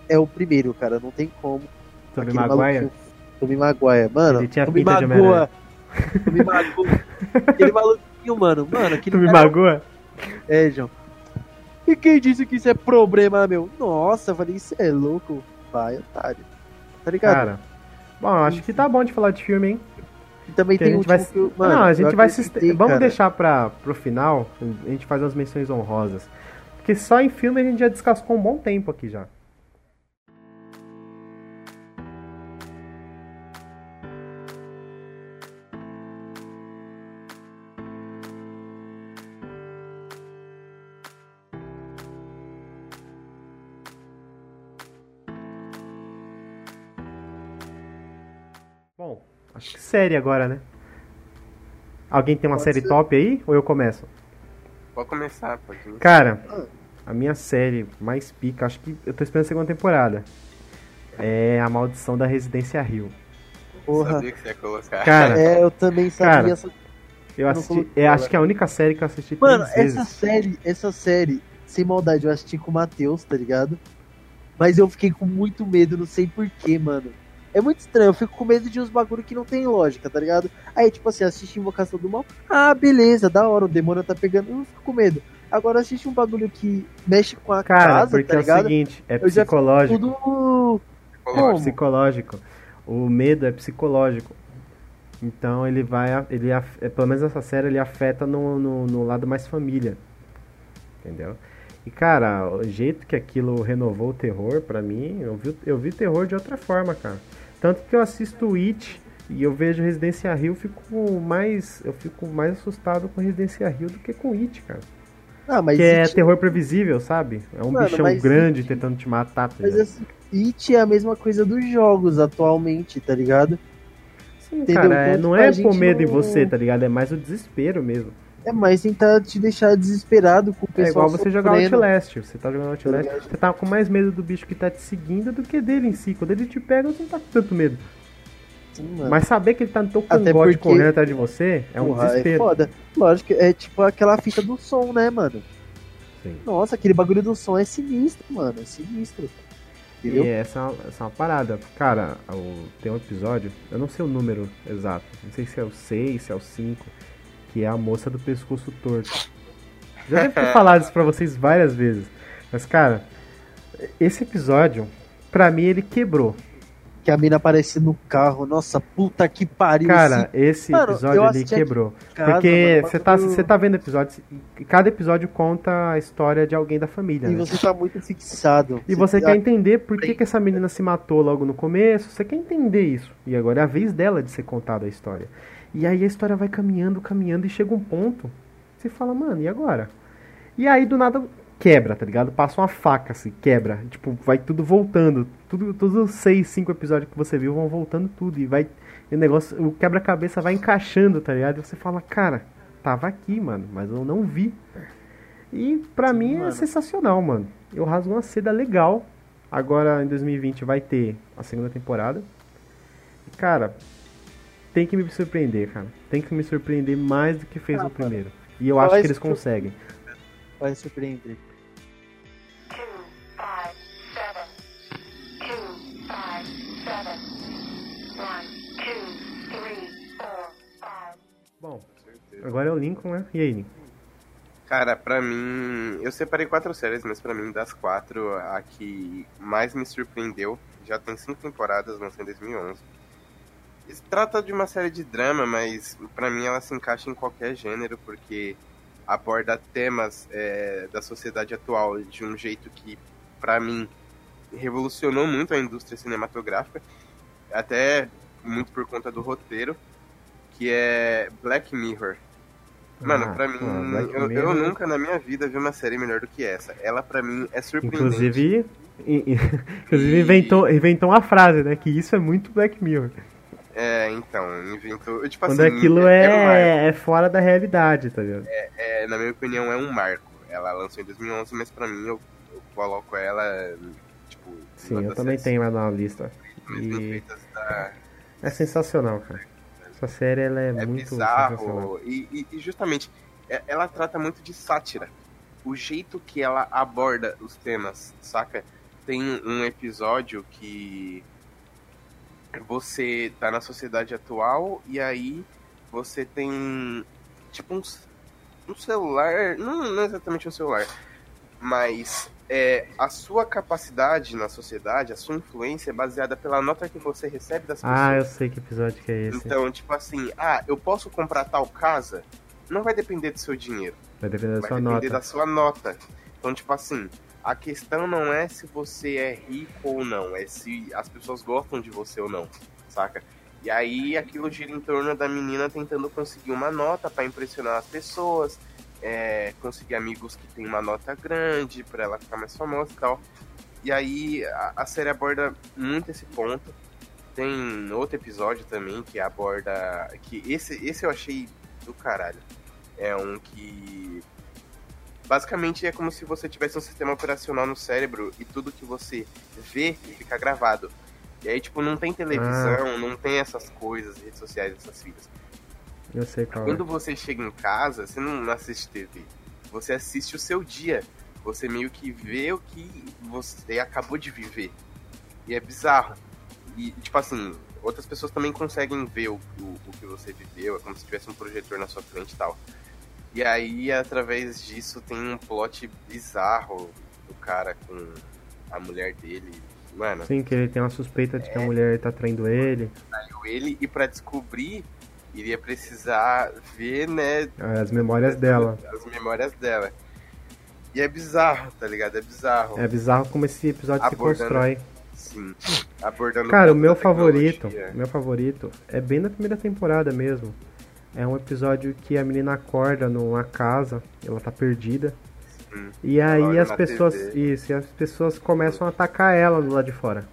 é o primeiro, cara. Não tem como. Tobey Maguire. Tobey Maguire, mano. Ele tinha Tobey de Magoa. Tobey Magoa. Aquele maluquinho, mano. Mano, aquele Tobey cara- Maguire? É, João. E quem disse que isso é problema, meu? Nossa, eu falei, isso é louco. Vai, otário. Tá ligado? Cara. Bom, acho que tá bom de falar de filme, hein? E também que tem a gente vai eu- mano, não, a gente vai se. Vamos cara. deixar pra, pro final, a gente faz umas menções honrosas. Porque só em filme a gente já descascou um bom tempo aqui já. Acho que série agora, né? Alguém tem uma Pode série ser. top aí? Ou eu começo? Pode começar, pode começar. Cara, Ah. a minha série mais pica, acho que eu tô esperando a segunda temporada. É A Maldição da Residência Rio. Porra. Sabia que você ia colocar. Cara, É, eu também sabia. Cara. só- Eu assisti. Eu acho que é a única série que eu assisti Mano, três vezes. essa série, essa série, sem maldade, eu assisti com o Matheus, tá ligado? Mas eu fiquei com muito medo, não sei porquê, mano. É muito estranho, eu fico com medo de uns bagulho que não tem lógica, tá ligado? Aí, tipo assim, assiste Invocação do Mal. Ah, beleza, da hora, o demônio tá pegando. Eu não fico com medo. Agora assiste um bagulho que mexe com a Cara, casa, porque tá é o ligado? seguinte, é psicológico. Tudo. É psicológico. O medo é psicológico. Então ele vai. Ele, é, pelo menos essa série ele afeta no, no, no lado mais família. Entendeu? E cara, o jeito que aquilo renovou o terror, pra mim, eu vi, eu vi terror de outra forma, cara. Tanto que eu assisto It e eu vejo Residência Rio, eu fico mais. Eu fico mais assustado com Residência Rio do que com It, cara. Ah, mas Que é It- terror previsível, sabe? É um Mano, bichão grande It- tentando te matar, tá Mas assim, It é a mesma coisa dos jogos atualmente, tá ligado? Sim, entendeu? cara, é- Então, não tipo, é gente medo em não- você, tá ligado? É mais o desespero mesmo. É mais tentar te deixar desesperado com o É pessoal igual você jogar sofrendo. Outlast. Você tá jogando Outlast, você tá com mais medo do bicho que tá te seguindo do que dele em si. Quando ele te pega, você não tá com tanto medo. Sim, mano. Mas saber que ele tá no teu cangote porque- correndo atrás de você é um Porra, desespero. É foda. Lógico, é tipo aquela fita do som, né, mano? Sim. Nossa, aquele bagulho do som é sinistro, mano. É sinistro. E Entendeu? essa, é uma- essa é uma parada. Cara, o- tem um episódio, eu não sei o número exato, não sei se é o 6, se é o 5, que é a moça do pescoço torto. Já devo ter falado isso pra vocês várias vezes. Mas, cara, esse episódio, pra mim, ele quebrou. Que a mina aparece no carro. Nossa, puta que pariu. Cara, esse Mano, episódio eu ali quebrou. casa, Porque você tá, você tá vendo episódios, e cada episódio conta a história de alguém da família. E né? você tá muito fixado. E você tá- quer entender por que, que essa menina se matou logo no começo, você quer entender isso. E agora é a vez dela de ser contada a história. E aí a história vai caminhando, caminhando, e chega um ponto, você fala, mano, e agora? E aí do nada quebra, tá ligado? Passa uma faca assim, quebra. Tipo, vai tudo voltando. Tudo, todos os seis, cinco episódios que você viu vão voltando tudo. E vai. E o negócio, o quebra-cabeça vai encaixando, tá ligado? E você fala, cara, tava aqui, mano, mas eu não vi. E pra Sim, mim é mano. sensacional, mano. Eu rasgo uma seda legal. Agora em 2020 vai ter a segunda temporada. E, cara, tem que me surpreender, cara. Tem que me surpreender mais do que fez Ah, mano. primeiro. E eu acho que eles conseguem. Vai surpreender. Bom, agora é o Lincoln, né? E aí, Lincoln? Cara, pra mim, eu separei quatro séries, mas pra mim, das quatro, a que mais me surpreendeu, já tem cinco temporadas, lançou em 2011. Se trata de uma série de drama, mas pra mim ela se encaixa em qualquer gênero, porque aborda temas é, da sociedade atual de um jeito que, pra mim, revolucionou muito a indústria cinematográfica, até muito por conta do roteiro, que é Black Mirror. Mano, Ah, pra mim, eu, eu nunca na minha vida vi uma série melhor do que essa. Ela, pra mim, é surpreendente. Inclusive, *laughs* inclusive inventou, inventou uma frase, né? Que isso é muito Black Mirror. É, então, inventou. Tipo Quando assim, aquilo um marco. é, é fora da realidade, tá ligado? É, na minha opinião, é um marco. Ela lançou em 2011, mas pra mim, eu, eu coloco ela, tipo... Sim, eu também tenho ela na lista. E da- é sensacional, cara. Essa série ela é, é muito bizarro. E, e- e justamente, é- ela trata muito de sátira. O jeito que ela aborda os temas, saca? Tem um episódio que você tá na sociedade atual e aí você tem tipo um, um celular, não, não exatamente um celular, mas é, a sua capacidade na sociedade, a sua influência é baseada pela nota que você recebe das pessoas. Ah, eu sei que episódio que é esse. Então, tipo assim, ah, eu posso comprar tal casa? Não vai depender do seu dinheiro, Vai depender da vai sua depender nota. da sua nota. Então, tipo assim, a questão não é se você é rico ou não, é se as pessoas gostam de você ou não, saca? E aí aquilo gira em torno da menina tentando conseguir uma nota pra impressionar as pessoas, é, conseguir amigos que tem uma nota grande pra ela ficar mais famosa e tal. E aí a, a série aborda muito esse ponto. Tem outro episódio também que aborda. que esse, esse eu achei do caralho. É um que. Basicamente é como se você tivesse um sistema operacional no cérebro e tudo que você vê fica gravado. E aí, tipo, não tem televisão, não tem essas coisas, redes sociais, essas filhas. Eu sei qual Quando é. você chega em casa, você não assiste TV. Você assiste o seu dia. Você meio que vê o que você acabou de viver. E é bizarro. E, tipo assim, outras pessoas também conseguem ver o, o, o que você viveu. É como se tivesse um projetor na sua frente e tal. E aí, através disso, tem um plot bizarro do cara com a mulher dele. Mano, Sim, que ele tem uma suspeita de que a É. mulher tá traindo ele. traiu ele e pra descobrir, iria precisar ver, né, As memórias dela. as memórias dela. E é bizarro, tá ligado? É bizarro. É bizarro como esse episódio se Abordando constrói. Sim. Abordando Cara, o meu favorito, meu favorito é bem na primeira temporada mesmo. É um episódio que a menina acorda numa casa, ela tá perdida. Sim. E aí as pessoas, TV. isso, as pessoas começam a atacar ela do lado de fora.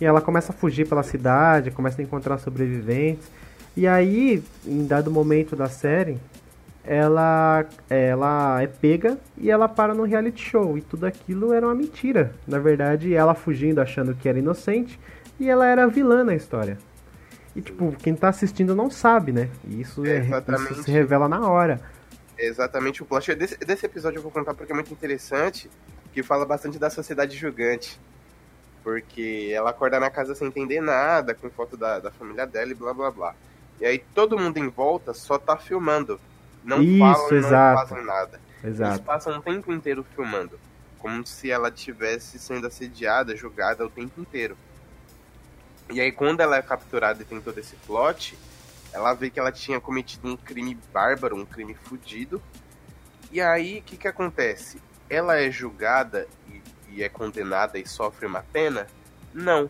E ela começa a fugir pela cidade, começa a encontrar sobreviventes. E aí, em dado momento da série, ela ela é pega e ela para no reality show. E tudo aquilo era uma mentira. Na verdade, ela fugindo achando que era inocente e ela era vilã na história. E tipo, quem tá assistindo não sabe, né? E isso, É, é, isso se revela na hora. É exatamente o plot. Desse, desse episódio eu vou contar porque é muito interessante, que fala bastante da sociedade julgante. Porque ela acorda na casa sem entender nada, com foto da, da família dela e blá blá blá. E aí todo mundo em volta só tá filmando. Não Isso, falam, não exato. fazem nada. Eles Exato. passam o tempo inteiro filmando. Como se ela tivesse sendo assediada, julgada o tempo inteiro. E aí, quando ela é capturada e tem todo esse plot, ela vê que ela tinha cometido um crime bárbaro, um crime fudido. E aí, o que que acontece? Ela é julgada e, e é condenada e sofre uma pena? Não.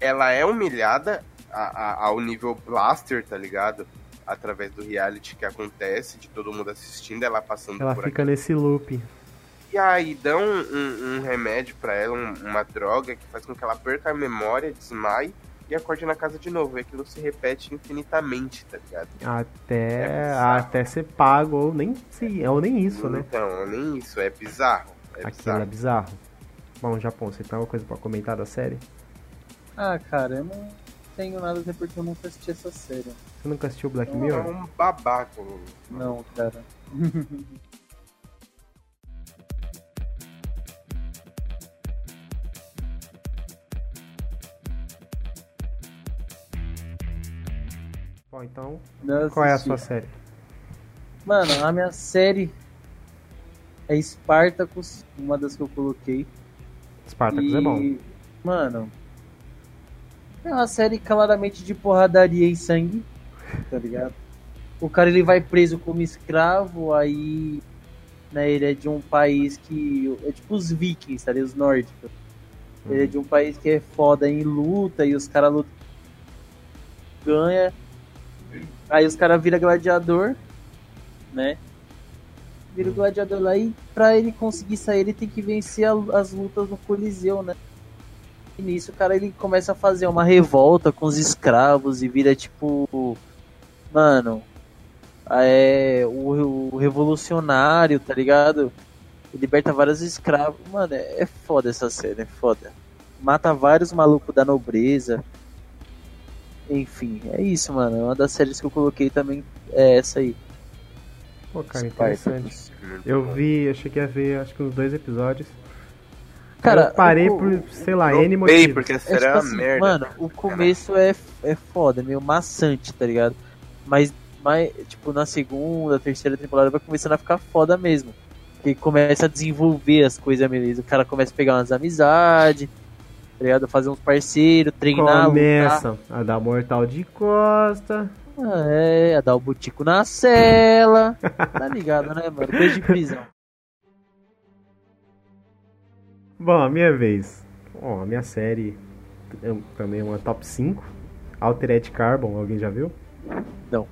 Ela é humilhada a- a- ao nível blaster, tá ligado? Através do reality que acontece, de todo mundo assistindo, ela passando Ela por fica nesse loop. E aí dão um, um- remédio pra ela, um- uma droga que faz com que ela perca a memória, desmaie e acorde na casa de novo. E aquilo se repete infinitamente, tá ligado? Até, É bizarro. até ser pago, ou nem, sim, ou nem isso, né? Então, nem isso, é bizarro. É Aquilo é bizarro. bizarro. Bom, Japão, você tem alguma coisa pra comentar da série? Ah, cara, eu não tenho nada até porque eu nunca assisti essa série. Você nunca assistiu Black É Mirror? um babaca. Não, cara. *laughs* Bom, então, Não qual é a sua série? Mano, a minha série é Spartacus, uma das que eu coloquei. Spartacus e, é bom. Mano, é uma série claramente de porradaria e sangue, tá ligado? O cara ele vai preso como escravo, aí né, ele é de um país que. É tipo os vikings, tá ligado? Os nórdicos. Ele é de um país que é foda em luta e os caras lutam. Ganha. Aí os caras viram gladiador, né? Vira o gladiador lá e pra ele conseguir sair ele tem que vencer a- as lutas no Coliseu, né? E nisso o cara ele começa a fazer uma revolta com os escravos e vira tipo. Mano. É. O, o revolucionário, tá ligado? Ele liberta vários escravos. Mano, é, é foda essa série, é foda. Mata vários malucos da nobreza. Enfim, é isso, mano. Uma das séries que eu coloquei também é essa aí. Pô, cara, interessante. Eu vi, eu cheguei a ver acho que uns dois episódios. Cara, eu parei o- por, sei lá, N motivos. porque a É, série tipo é uma assim, merda. Mano, o começo é, é foda, meio maçante, tá ligado? Mas, mas, tipo, na segunda, terceira temporada vai começando a ficar foda mesmo. Porque começa a desenvolver as coisas mesmo. O cara começa a pegar umas amizades, tá ligado? Fazer uns parceiros, treinar, lutar. Começa a dar mortal de costa. Ah, é, a dar o butico na cela. tá ligado, né, mano? Coisa de prisão. *laughs* Bom, a minha vez. Bom, a minha série é também uma top 5. Altered Carbon, alguém já viu? Não,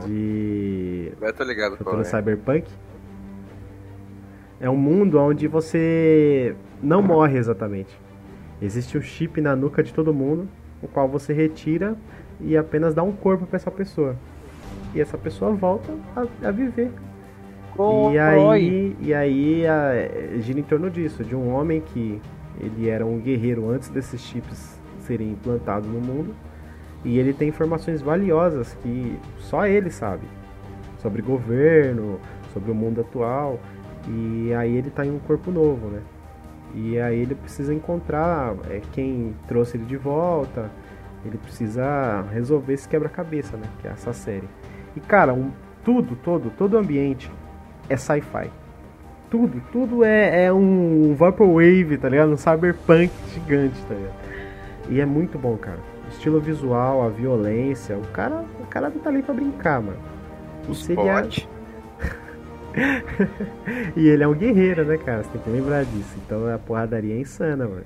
De eu tô ligado qual futuro é. cyberpunk. É um mundo onde você não morre exatamente. Existe um chip na nuca de todo mundo, o qual você retira e apenas dá um corpo pra essa pessoa. E essa pessoa volta a, a viver. E Constrói. aí, e aí a- gira em torno disso, de um homem que ele era um guerreiro antes desses chips serem implantados no mundo. E ele tem informações valiosas que só ele sabe. Sobre governo, sobre o mundo atual. E aí ele tá em um corpo novo, né? E aí ele precisa encontrar é, quem trouxe ele de volta. Ele precisa resolver esse quebra-cabeça, né? Que é essa série. E cara, um, tudo, todo, todo o ambiente é sci-fi. Tudo, tudo é, é um Vaporwave, tá ligado? Um cyberpunk gigante, tá ligado? E é muito bom, cara. O estilo visual, a violência, o cara, o cara tá ali pra brincar, mano. Os seria- potes. *laughs* e ele é um guerreiro, né, cara? Você tem que lembrar disso. Então a porradaria é insana, mano.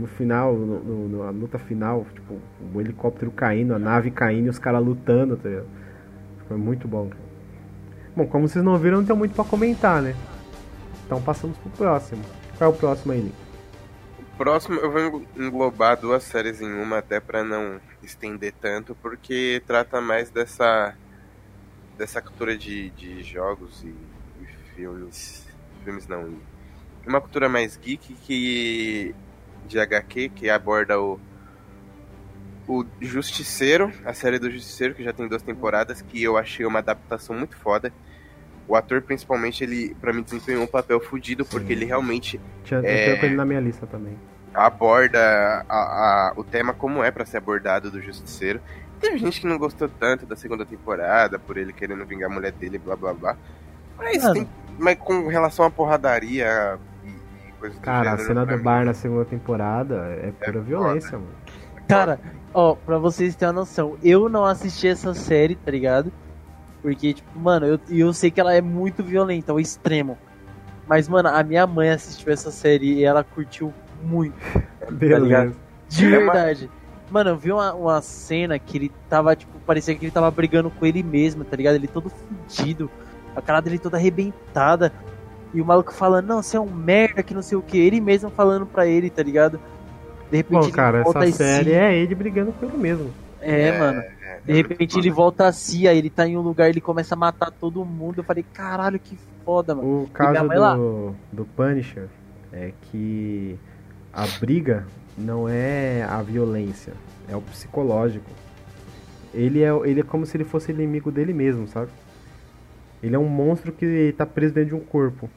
No final, no, no- na luta final, tipo, o helicóptero caindo, a nave caindo e os caras lutando, tá ligado? Foi muito bom, cara. Bom, como vocês não viram, não tem muito pra comentar, né? Então passamos pro próximo. Qual é o próximo aí, Link? Próximo, eu vou englobar duas séries em uma, até pra não estender tanto, porque trata mais dessa dessa cultura de, de jogos e, e filmes. Filmes não. e Uma cultura mais geek que. de HQ, que aborda o. O Justiceiro, a série do Justiceiro, que já tem duas temporadas, que eu achei uma adaptação muito foda. O ator, principalmente, ele, pra mim, desempenhou um papel fudido, porque ele realmente Tinha, É. ele na minha lista também. aborda a- a- o tema como é pra ser abordado do Justiceiro. Teve gente que não gostou tanto da segunda temporada, por ele querendo vingar a mulher dele, blá blá blá. Mas, tem, mas com relação à porradaria e, e coisas do Cara, a gênero, cena pra do mim, bar na segunda temporada é pura foda. violência, mano. Cara, ó, pra vocês terem uma noção, eu não assisti essa série, tá ligado? Porque, tipo, mano, eu, eu sei que ela é muito violenta, ao extremo. Mas, mano, a minha mãe assistiu essa série e ela curtiu muito, Beleza. ligado? de É uma- verdade. Mano, eu vi uma, uma cena que ele tava, tipo, parecia que ele tava brigando com ele mesmo, tá ligado? Ele todo fudido, a cara dele toda arrebentada. E o maluco falando, não, você é um merda, que não sei o que. Ele mesmo falando pra ele, tá ligado? De repente Bom, ele cara, volta essa série se- é ele brigando com ele mesmo. É, É, mano. é, De é repente ele volta a si, aí ele tá em um lugar, ele começa a matar todo mundo. Eu falei, caralho, que foda, mano. O caso mãe lá? do, do Punisher é que a briga não é a violência, é o psicológico. Ele é, ele é como se ele fosse inimigo dele mesmo, sabe? Ele é um monstro que tá preso dentro de um corpo.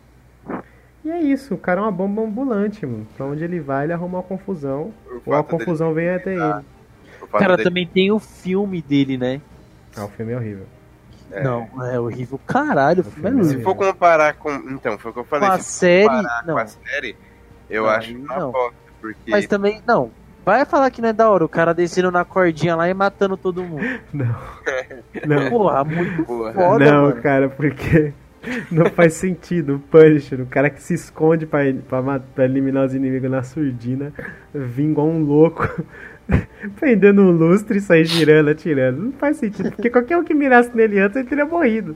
E é isso, o cara é uma bomba ambulante, mano. Pra onde ele vai, ele arruma uma confusão. Ou a confusão vem até ele. Cara, dele- também tem o filme dele, né? Ah, o filme é horrível. É. Não, é horrível. Caralho, o filme é filme é Se lindo. for comparar com. Então, foi o que eu Com falei. a se for série, comparar não. com a série, eu Não, acho aí uma não. bosta, porque. Mas também, não. Vai falar que não é da hora, o cara descendo na cordinha lá e matando todo mundo. *laughs* Não. *laughs* Não. Porra, muito Porra. foda, não, mano. cara, porque *laughs* não faz sentido. O Punisher, o cara que se esconde pra, pra, pra eliminar os inimigos na surdina, vir igual um louco, prendendo um lustre e sair girando, atirando. Não faz sentido, porque qualquer um que mirasse nele antes, ele teria morrido.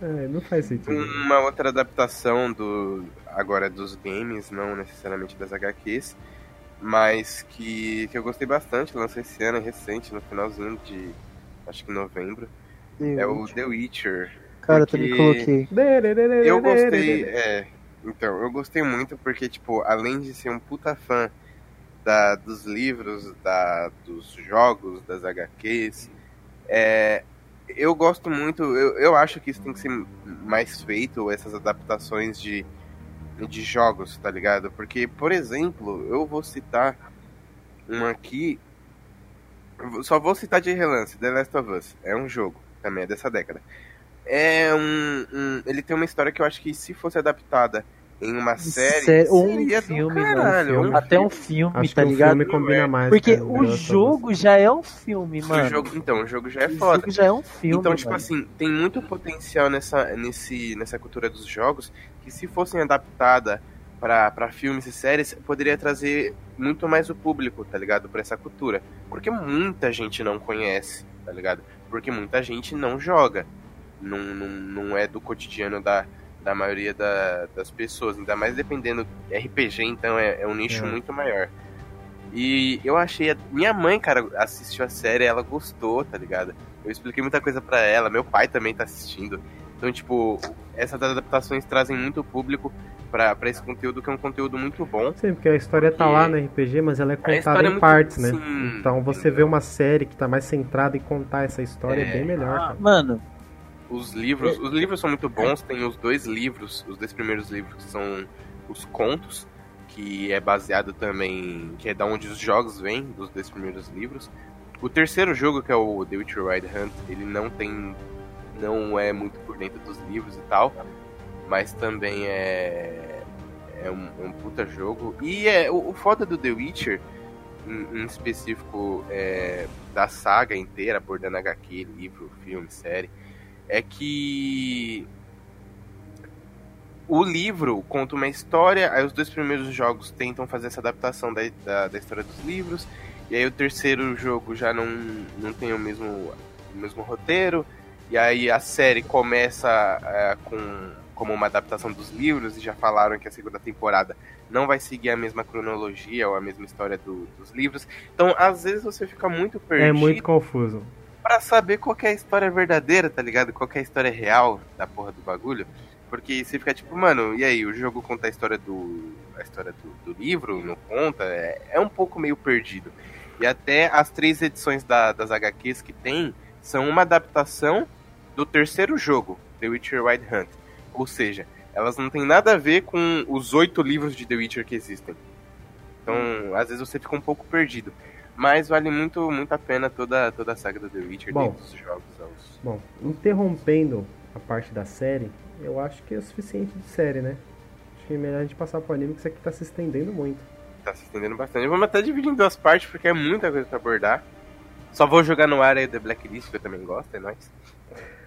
É, não faz sentido. Uma outra adaptação do agora dos games, não necessariamente das HQs, mas que, que eu gostei bastante, lançou esse ano, recente, no finalzinho de acho que novembro, é o The Witcher. Cara, também coloquei. Eu gostei, é, então, eu gostei muito porque, tipo, além de ser um puta fã da, dos livros, da, dos jogos, das HQs, é, eu gosto muito, eu, eu acho que isso tem que ser mais feito, essas adaptações de, de jogos, tá ligado? Porque, por exemplo, eu vou citar uma aqui, só vou citar de relance, The Last of Us, é um jogo, também é dessa década. É um, um- Ele tem uma história que eu acho que se fosse adaptada em uma série. Sé- ou um filme, mano, caralho, filme. um Até um filme. filme, Acho tá que ligado? o filme combina mais. Porque o jogo já é um filme, mano. O jogo, então, o jogo já é O foda. jogo já é um filme. então, tipo mano. assim, tem muito potencial nessa, nesse, nessa cultura dos jogos que se fossem adaptada pra filmes e séries, poderia trazer muito mais o público, tá ligado? Pra essa cultura. Porque muita gente não conhece, tá ligado? Porque muita gente não joga. Não, não, não é do cotidiano da, da maioria da- das pessoas. Ainda mais dependendo. RPG, então, é, é um nicho É. muito maior. E eu achei. a- Minha mãe, cara, assistiu a série, ela gostou, tá ligado? Eu expliquei muita coisa pra ela, meu pai também tá assistindo. Então, tipo, essas adaptações trazem muito público pra, pra esse conteúdo, que é um conteúdo muito bom. Sim, porque a história tá Porque lá no RPG, mas ela é contada é em muito- partes, né? sim, então você vê uma série que tá mais centrada em contar essa história é, É. bem melhor, cara. Mano, Os livros, os livros são muito bons, tem os dois livros, os dois primeiros livros que são os contos, que é baseado também, que é da onde os jogos vêm, dos dois primeiros livros. O terceiro jogo, que é o The Witcher Wild Hunt, ele não tem, não é muito por dentro dos livros e tal, mas também é, é um, um puta jogo. E é o, o foda do The Witcher, em, em específico é, da saga inteira, abordando HQ, livro, filme, série, é que o livro conta uma história, aí os dois primeiros jogos tentam fazer essa adaptação da, da, da história dos livros, e aí o terceiro jogo já não, não tem o mesmo, o mesmo roteiro, e aí a série começa é, com como uma adaptação dos livros, e já falaram que a segunda temporada não vai seguir a mesma cronologia ou a mesma história do- dos livros. Então, às vezes você fica muito perdido É muito confuso. pra saber qual que é a história verdadeira, tá ligado? Qual é a história real da porra do bagulho. Porque você fica tipo, mano, e aí, o jogo conta a história do. a história do, do livro, não conta? É, é um pouco meio perdido. E até as três edições da- das HQs que tem são uma adaptação do terceiro jogo, The Witcher Wild Hunt. Ou seja, elas não têm nada a ver com os oito livros de The Witcher que existem. Então, às vezes você fica um pouco perdido. Mas vale muito, muito a pena toda, toda a saga do The Witcher, Bom. desde os jogos aos. Bom, interrompendo a parte da série, eu acho que é o suficiente de série, né? Acho que é melhor a gente passar pro anime, que isso aqui tá se estendendo muito. Tá se estendendo bastante. Vamos até dividir em duas partes, porque é muita coisa pra abordar. Só vou jogar no ar aí The Blacklist, que eu também gosto, é nóis.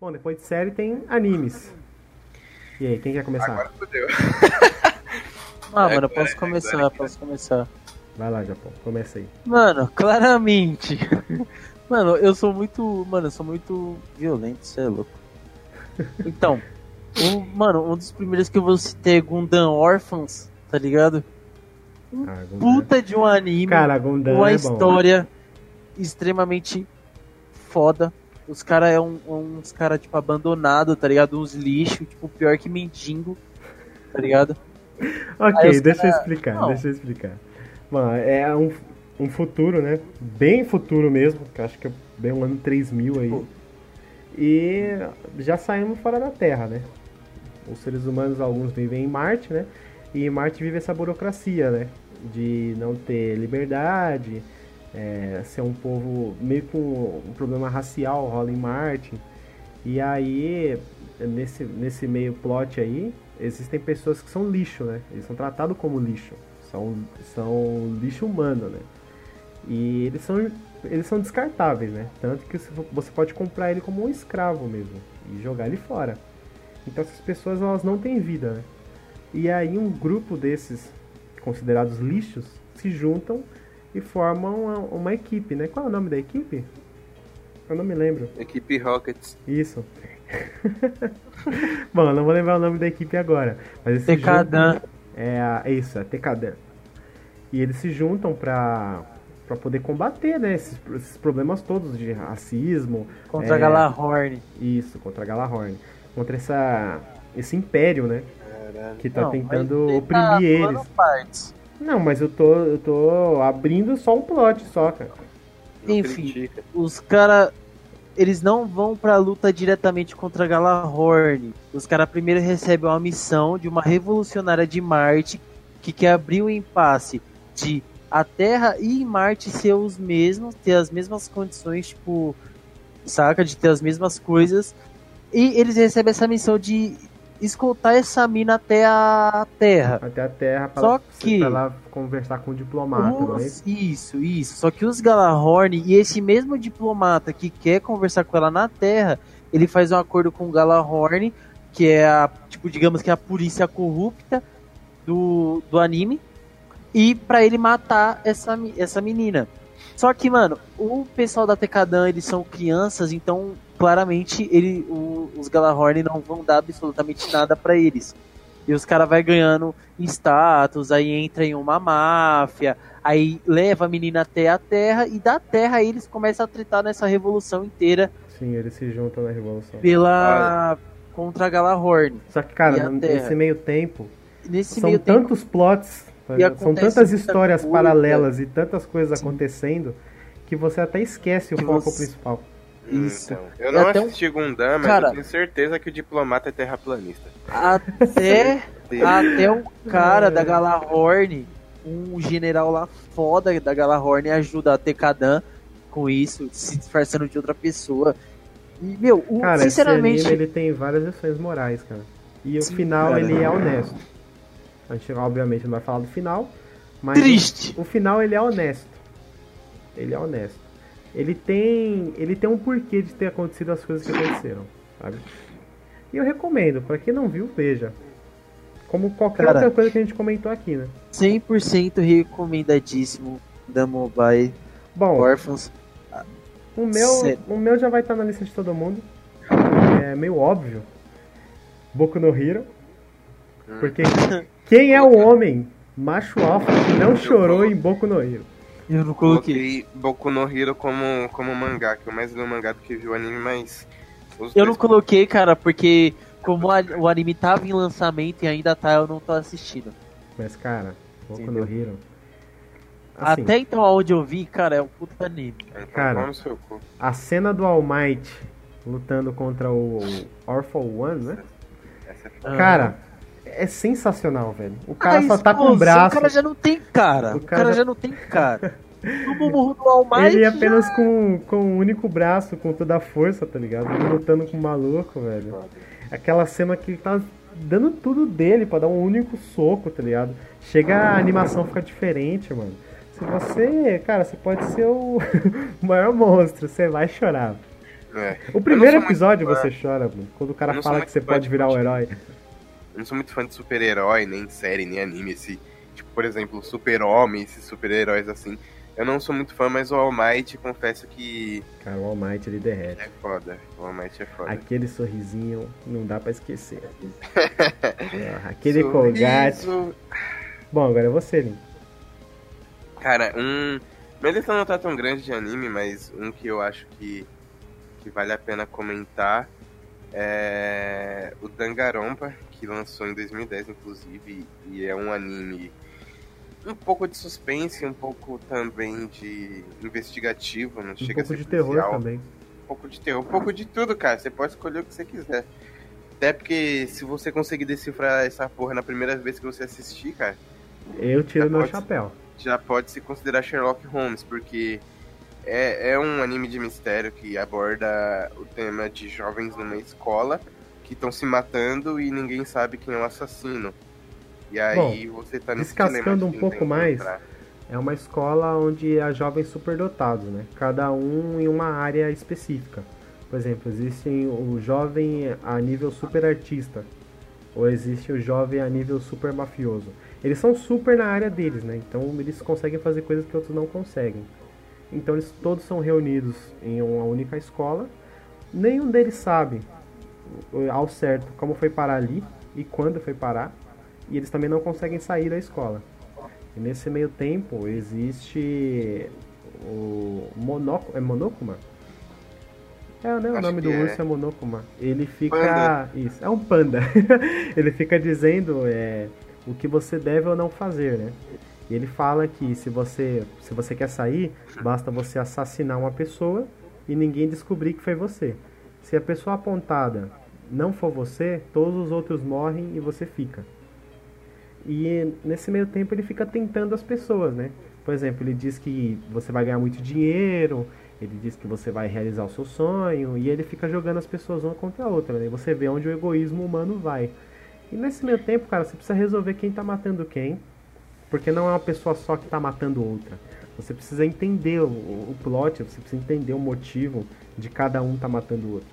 Bom, depois de série tem animes. E aí, quem quer começar? Agora fodeu. *laughs* ah, É, mano, agora- posso começar, agora- posso começar. Vai lá, Japão, começa aí. Mano, claramente. *laughs* Mano, eu sou muito. Mano, eu sou muito violento, cê é louco. Então, um, mano, um dos primeiros que eu vou citar é Gundam Orphans, tá ligado? Ah, Gundam. Puta de um anime. Cara, Gundam uma é bom. história extremamente foda. Os caras é um, uns cara tipo abandonado, tá ligado? Uns lixo, tipo pior que mendigo, tá ligado? Ok, deixa eu cara- explicar, Não. deixa eu explicar. Mano, é um, um futuro, né? Bem futuro mesmo, que eu acho que é bem um ano 3000 aí. Pô. E já saímos fora da Terra, né? Os seres humanos, alguns vivem em Marte, né? E em Marte vive essa burocracia, né? De não ter liberdade, é, ser um povo meio com um problema racial rola em Marte. E aí, nesse, nesse meio plot aí, existem pessoas que são lixo, né? Eles são tratados como lixo. São, são lixo humano, né? E eles são, eles são descartáveis, né? Tanto que você pode comprar ele como um escravo mesmo e jogar ele fora. Então essas pessoas elas não têm vida, né? E aí um grupo desses considerados lixos se juntam e formam uma, uma equipe, né? Qual é o nome da equipe? Eu não me lembro. Equipe Rockets. Isso. *laughs* Bom, eu não vou lembrar o nome da equipe agora. Mas esse Tecadan. jogo é a, é isso, é Tecadan. E eles se juntam pra, pra poder combater, né, esses, esses problemas todos de racismo. Contra é, a Galahorn. Isso, contra a Galahorn. Contra essa, esse império, né, Caralho. que tá Não, tentando ele oprimir tá eles. partes. Não, mas eu tô, eu tô abrindo só um plot só, cara. Não Enfim. critica. Os caras. Eles não vão pra luta diretamente contra a Galahorn. Os caras primeiro recebem uma missão de uma revolucionária de Marte que quer abrir o impasse de a Terra e Marte ser os mesmos, ter as mesmas condições, tipo, saca? De ter as mesmas coisas. E eles recebem essa missão de escoltar essa mina até a Terra. Até a Terra pra, Só lá- que- pra lá conversar com o diplomata, não é Os- isso? Isso. Só que os Galahorn e esse mesmo diplomata que quer conversar com ela na Terra, ele faz um acordo com o Galahorn, que é a, tipo, digamos que é a polícia corrupta do, do anime, e pra ele matar essa, essa menina. Só que, mano, o pessoal da Tekadan, eles são crianças, então claramente ele, o- os Galahorn não vão dar absolutamente nada pra eles. E os caras vai ganhando status, aí entra em uma máfia, aí leva a menina até a Terra, e da Terra eles começam a tretar nessa revolução inteira Sim, eles se juntam na revolução. pela contra a Galahorn. Só que, cara, nesse meio tempo, Nesse são meio tempo, tantos plots, tá são tantas histórias coisa. paralelas e tantas coisas Sim. acontecendo que você até esquece o Que foco você- principal. Isso. Então, eu não até um- assisti Gundam, mas Cara- eu tenho certeza que o diplomata é terraplanista. até *laughs* até um cara da Galahorn, um general lá foda da Galahorn ajuda a Tekadan com isso, se disfarçando de outra pessoa. E, meu, o- Cara, sinceramente, esse anime ele tem várias lições morais, cara. E o Sim, final cara. ele é honesto. A gente obviamente não vai falar do final, mas triste. o final ele é honesto. Ele é honesto. Ele tem, ele tem um porquê de ter acontecido as coisas que aconteceram, sabe? E eu recomendo, pra quem não viu, veja. Como qualquer Cara. outra coisa que a gente comentou aqui, né? 100% recomendadíssimo da Mobile Bom, Orphans. o meu, Sério. o meu já vai estar na lista de todo mundo. É meio óbvio. Boku no Hero. Porque quem é o *laughs* homem macho alfa que não chorou em Boku no Hero? Eu não coloquei. Coloquei Boku no Hero como, como mangá, que eu mais li o mangá do que vi o anime, mas. Eu não coloquei, cara, porque como a- o anime tava em lançamento e ainda tá, eu não tô assistindo. Mas, cara, Boku Entendeu? no Hero. Assim, Até então, onde eu vi, cara, é um puta anime. Então, Cara. seu cu. a cena do All Might lutando contra o Orphan One, né? Essa é Ah. Cara, é sensacional, velho. O cara Ah, só tá com o braço. O cara já não tem cara. O O cara cara, já- já... não tem cara. *laughs* No murro do All Might, Ele apenas com, com um único braço, com toda a força, tá ligado? Ele lutando com o maluco, velho. Aquela cena que ele tá dando tudo dele pra dar um único soco, tá ligado? Chega a animação fica diferente, mano. Se você, cara, você pode ser o *laughs* maior monstro, você vai chorar. É. O primeiro episódio muito você chora, mano. Quando o cara fala que você pode de virar o Pokémon. herói. Eu não sou muito fã de super-herói, nem série, nem anime. Esse, tipo, por exemplo, Super-Homem, esses super-heróis assim. Eu não sou muito fã, mas o All Might, confesso que Cara, o All Might ele derrete. é foda. O All Might é foda. Aquele sorrisinho não dá pra esquecer. *laughs* Aquele Sorriso. colgate. Bom, agora é você, Lin. Cara, um. Minha lista não tá tão grande de anime, mas um que eu acho que, que vale a pena comentar é o Dangarompa, que lançou em 2010, inclusive, e é um anime um pouco de suspense, um pouco também de investigativo, não Um chega a pouco ser de terror policial. também. Um pouco de terror, um pouco de tudo, cara. Você pode escolher o que você quiser. Até porque se você conseguir decifrar essa porra na primeira vez que você assistir, cara, Eu tiro meu pode- chapéu. já pode se considerar Sherlock Holmes, porque é, é um anime de mistério que aborda o tema de jovens numa escola que estão se matando e ninguém sabe quem é o assassino. E aí você tá nesse descascando um pouco mais. É uma escola onde há jovens superdotados, né? Cada um em uma área específica. Por exemplo, existe o jovem a nível super artista. Ou existe o jovem a nível super mafioso. Eles são super na área deles, né? Então eles conseguem fazer coisas que outros não conseguem. Então eles todos são reunidos em uma única escola. Nenhum deles sabe o- ao certo como foi parar ali e quando foi parar. E eles também não conseguem sair da escola. E nesse meio tempo existe o Monoco, é Monokuma? É, né? O Acho nome do é. urso é Monokuma. Ele fica. Panda. Isso, é um panda. *laughs* ele fica dizendo é, o que você deve ou não fazer, né? E ele fala que se você, se você quer sair, basta você assassinar uma pessoa e ninguém descobrir que foi você. Se a pessoa apontada não for você, todos os outros morrem e você fica. E nesse meio tempo ele fica tentando as pessoas, né? Por exemplo, ele diz que você vai ganhar muito dinheiro, ele diz que você vai realizar o seu sonho, e ele fica jogando as pessoas uma contra a outra, né? E você vê onde o egoísmo humano vai. E nesse meio tempo, cara, você precisa resolver quem tá matando quem, porque não é uma pessoa só que tá matando outra. Você precisa entender o, o plot, você precisa entender o motivo de cada um tá matando o outro.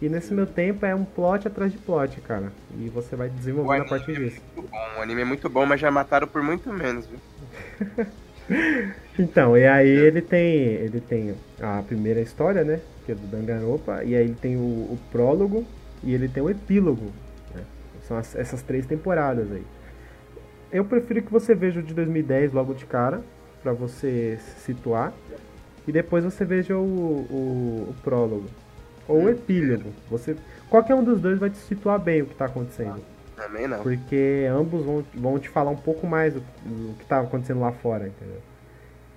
E nesse meu tempo é um plot atrás de plot, cara. E você vai desenvolvendo a partir é disso. bom. O anime é muito bom, mas já mataram por muito menos, viu? *laughs* Então, e aí ele tem. Ele tem a primeira história, né? Que é do Danganronpa, e aí ele tem o, o prólogo e ele tem o epílogo. né? São as- essas três temporadas aí. Eu prefiro que você veja o de 2010 logo de cara, pra você se situar. E depois você veja o, o, o prólogo. Ou o epílogo. Você, qualquer um dos dois vai te situar bem o que tá acontecendo. Também não. Porque ambos vão, vão te falar um pouco mais do, do que tá acontecendo lá fora, entendeu?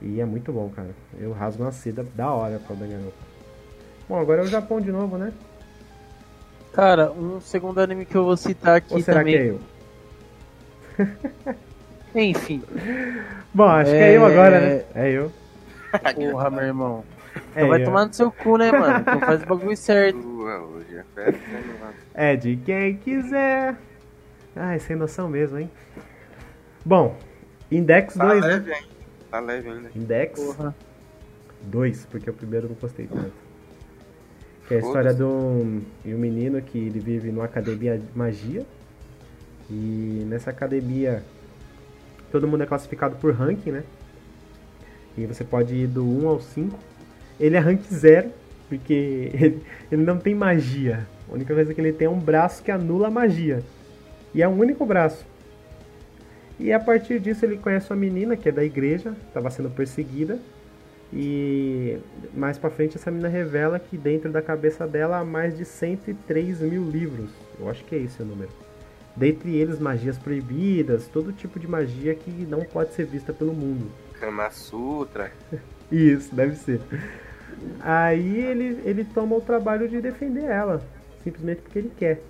E é muito bom, cara. Eu rasgo uma seda da hora pra Danganronpa. Bom, agora é o Japão de novo, né? Cara, um segundo anime que eu vou citar aqui Ou será também. que é eu? *laughs* Enfim, Bom, acho que é É- eu agora, né? É eu. *laughs* porra, meu irmão. É Então vai eu. tomar no seu cu, né, mano? Então faz o bagulho certo. *laughs* É né, É de quem quiser. Ai, sem noção mesmo, hein? Bom, Index Tá 2. né? leve ainda. Tá leve ainda. Index Porra. 2, porque o primeiro não gostei tanto. Que é a história de um, de um menino que ele vive numa academia de magia. E nessa academia todo mundo é classificado por ranking, né? E você pode ir do 1 ao 5. Ele é rank 0, porque ele, *laughs* ele não tem magia. A única coisa que ele tem é um braço que anula a magia. E é um único braço. E a partir disso ele conhece uma menina que é da igreja, estava sendo perseguida. E mais pra frente essa menina revela que dentro da cabeça dela há mais de 103 mil livros. Eu acho que é esse o número. Dentre eles magias proibidas, todo tipo de magia que não pode ser vista pelo mundo. Kama Sutra. *laughs* Isso, deve ser. Aí ele, ele toma o trabalho de defender ela, simplesmente porque ele quer.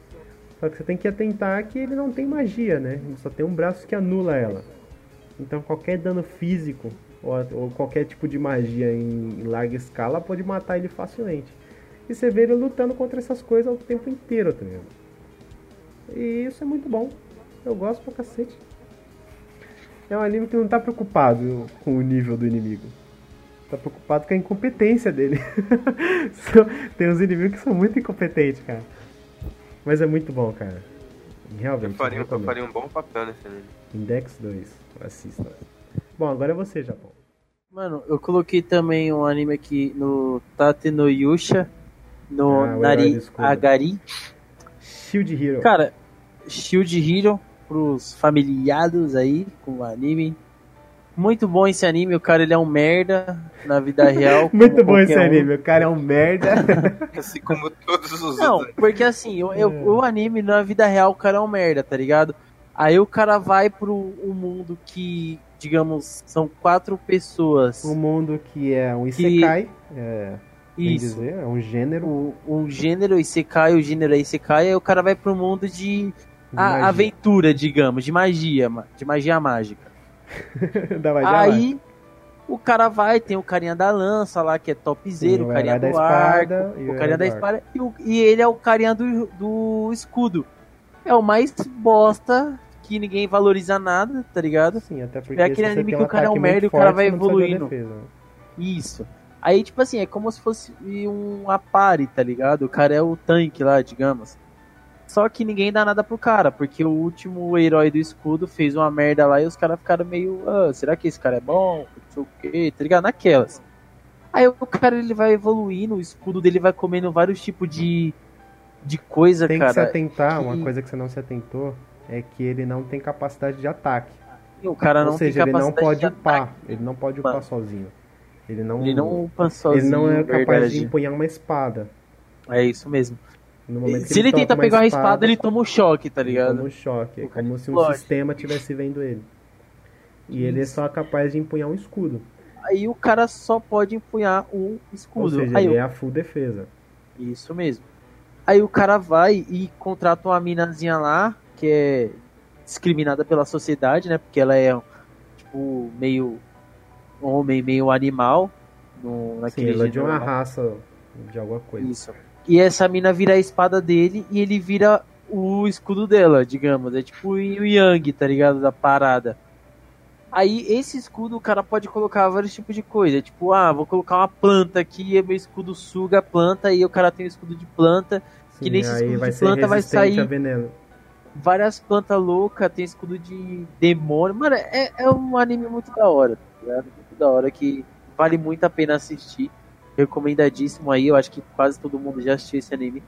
Só que você tem que atentar que ele não tem magia, né? Ele só tem um braço que anula ela. Então qualquer dano físico ou, ou qualquer tipo de magia em, em larga escala pode matar ele facilmente. E você vê ele lutando contra essas coisas o tempo inteiro, tá ligado? E isso é muito bom. Eu gosto pra cacete. É um anime que não tá preocupado com o nível do inimigo. Tá preocupado com a incompetência dele. *laughs* Tem uns inimigos que são muito incompetentes, cara. Mas é muito bom, cara. Realmente. Eu faria, eu faria um bom papel nesse anime. Index 2. Assista. Bom, agora é você, Japão. Mano, eu coloquei também um anime aqui no Tate no Yusha, no Ah, Nari. Agari. Shield Hero. Cara, Shield Hero pros familiados aí com o anime. Muito bom esse anime, o cara ele é um merda na vida *laughs* real. Muito bom esse um. anime. O cara é um merda. *laughs* Assim como todos os Não, outros. porque assim, eu, eu- É. o anime na vida real o cara é um merda, tá ligado? Aí o cara vai pro um mundo que, digamos, são quatro pessoas. um mundo que é um Isekai. É, bem Isso. dizer, é um gênero. O, o gênero Isekai, o gênero é Isekai, aí o cara vai pro mundo de a- aventura, digamos, de magia, ma- de magia mágica. *laughs* da magia mágica. Aí o cara vai, tem o carinha da lança lá, que é topzera, o carinha do da espada arco, e o carinha da espada, e, o- e ele é o carinha do, do escudo. É o mais bosta, que ninguém valoriza nada, tá ligado? Sim, até porque É aquele anime que o cara é um merda e o cara vai evoluindo. Isso. Aí, tipo assim, é como se fosse um Apare, tá ligado? O cara é o tanque lá, digamos. Só que ninguém dá nada pro cara, porque o último herói do escudo fez uma merda lá e os caras ficaram meio. Ah, será que esse cara é bom? Não sei o quê, tá ligado? Naquelas. Aí o cara ele vai evoluindo, o escudo dele vai comendo vários tipos de. de coisa, Tem que se cara. atentar, que- uma coisa que você não se atentou é que ele não tem capacidade de ataque. O cara não Ou seja, tem ele não pode de upar. ataque. Ele não pode upar sozinho. Ele não, Ele não upa sozinho, ele não é capaz verdade. de empunhar uma espada. É isso mesmo. Se ele tenta pegar uma espada, ele toma um choque, tá ele ligado? toma um choque. É como se um explode. sistema estivesse vendo ele. E ele é só capaz de empunhar um escudo. Aí o cara só pode empunhar um Ou escudo. seja, Aí ele o- é a full defesa. Isso mesmo. Aí o cara vai e contrata uma minazinha lá, que é discriminada pela sociedade, né? Porque ela é, tipo, meio homem, meio animal. No, Sim, naquele ele é de uma lá. raça de alguma coisa. Isso. E essa mina vira a espada dele e ele vira o escudo dela, digamos. É tipo o Yang, tá ligado? Da parada. Aí esse escudo o cara pode colocar vários tipos de coisa. Tipo, ah, vou colocar uma planta aqui, e meu escudo suga a planta, e o cara tem o escudo de planta. Sim, nesse aí escudo de planta vai sair várias plantas loucas, tem escudo de demônio. Mano, é, é um anime muito da hora, tá ligado? Muito da hora que vale muito a pena assistir. Recomendadíssimo aí, eu acho que quase todo mundo já assistiu esse anime.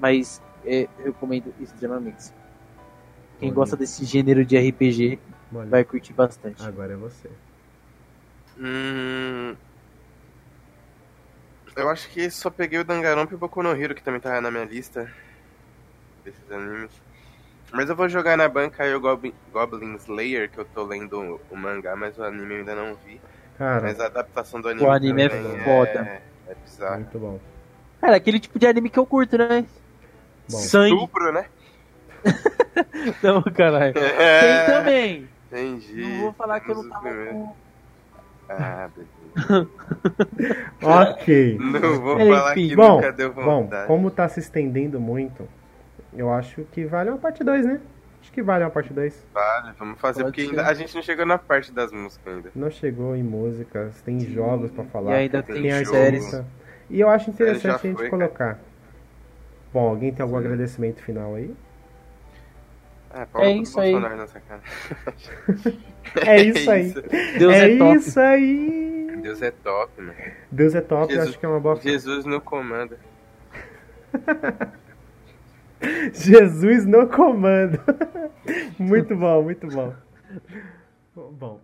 Mas é, eu recomendo extremamente. Quem gosta desse gênero de RPG Olha, vai curtir bastante. Agora é você. Hum... Eu acho que só peguei o Danganronpa e o Boku no Hero, que também tava na minha lista desses animes. Mas eu vou jogar na banca aí o Goblin, Goblin Slayer, que eu tô lendo o mangá, mas o anime eu ainda não vi. Cara, Mas a adaptação do anime, O anime é também foda. É, é bizarro. muito bom. Cara, aquele tipo de anime que eu curto, né? Bom. Sangue. Estupro, né? *laughs* Não, caralho. Tem É, também. Entendi. Não vou falar que eu não tava com. Ah, beleza. *laughs* Ok. Não vou Enfim. falar que Bom, nunca deu bom, vontade. como tá se estendendo muito, eu acho que vale uma parte 2, né? Acho que vale uma parte 2. Vale, vamos fazer, Pode porque ainda, a gente não chegou na parte das músicas ainda. Não chegou em músicas, tem jogos pra falar. E ainda tem tem artista. E eu acho interessante a gente foi, colocar. Bom, alguém tem algum Sim. agradecimento final aí? É do isso aí. Cara. É isso aí. *laughs* *laughs* Deus é, é, top. isso aí. Deus é top, mano. Deus é top, eu Jesus- acho que é uma boa. Jesus no comando. *laughs* *laughs* Jesus no comando. *laughs* muito bom, muito bom. Bom,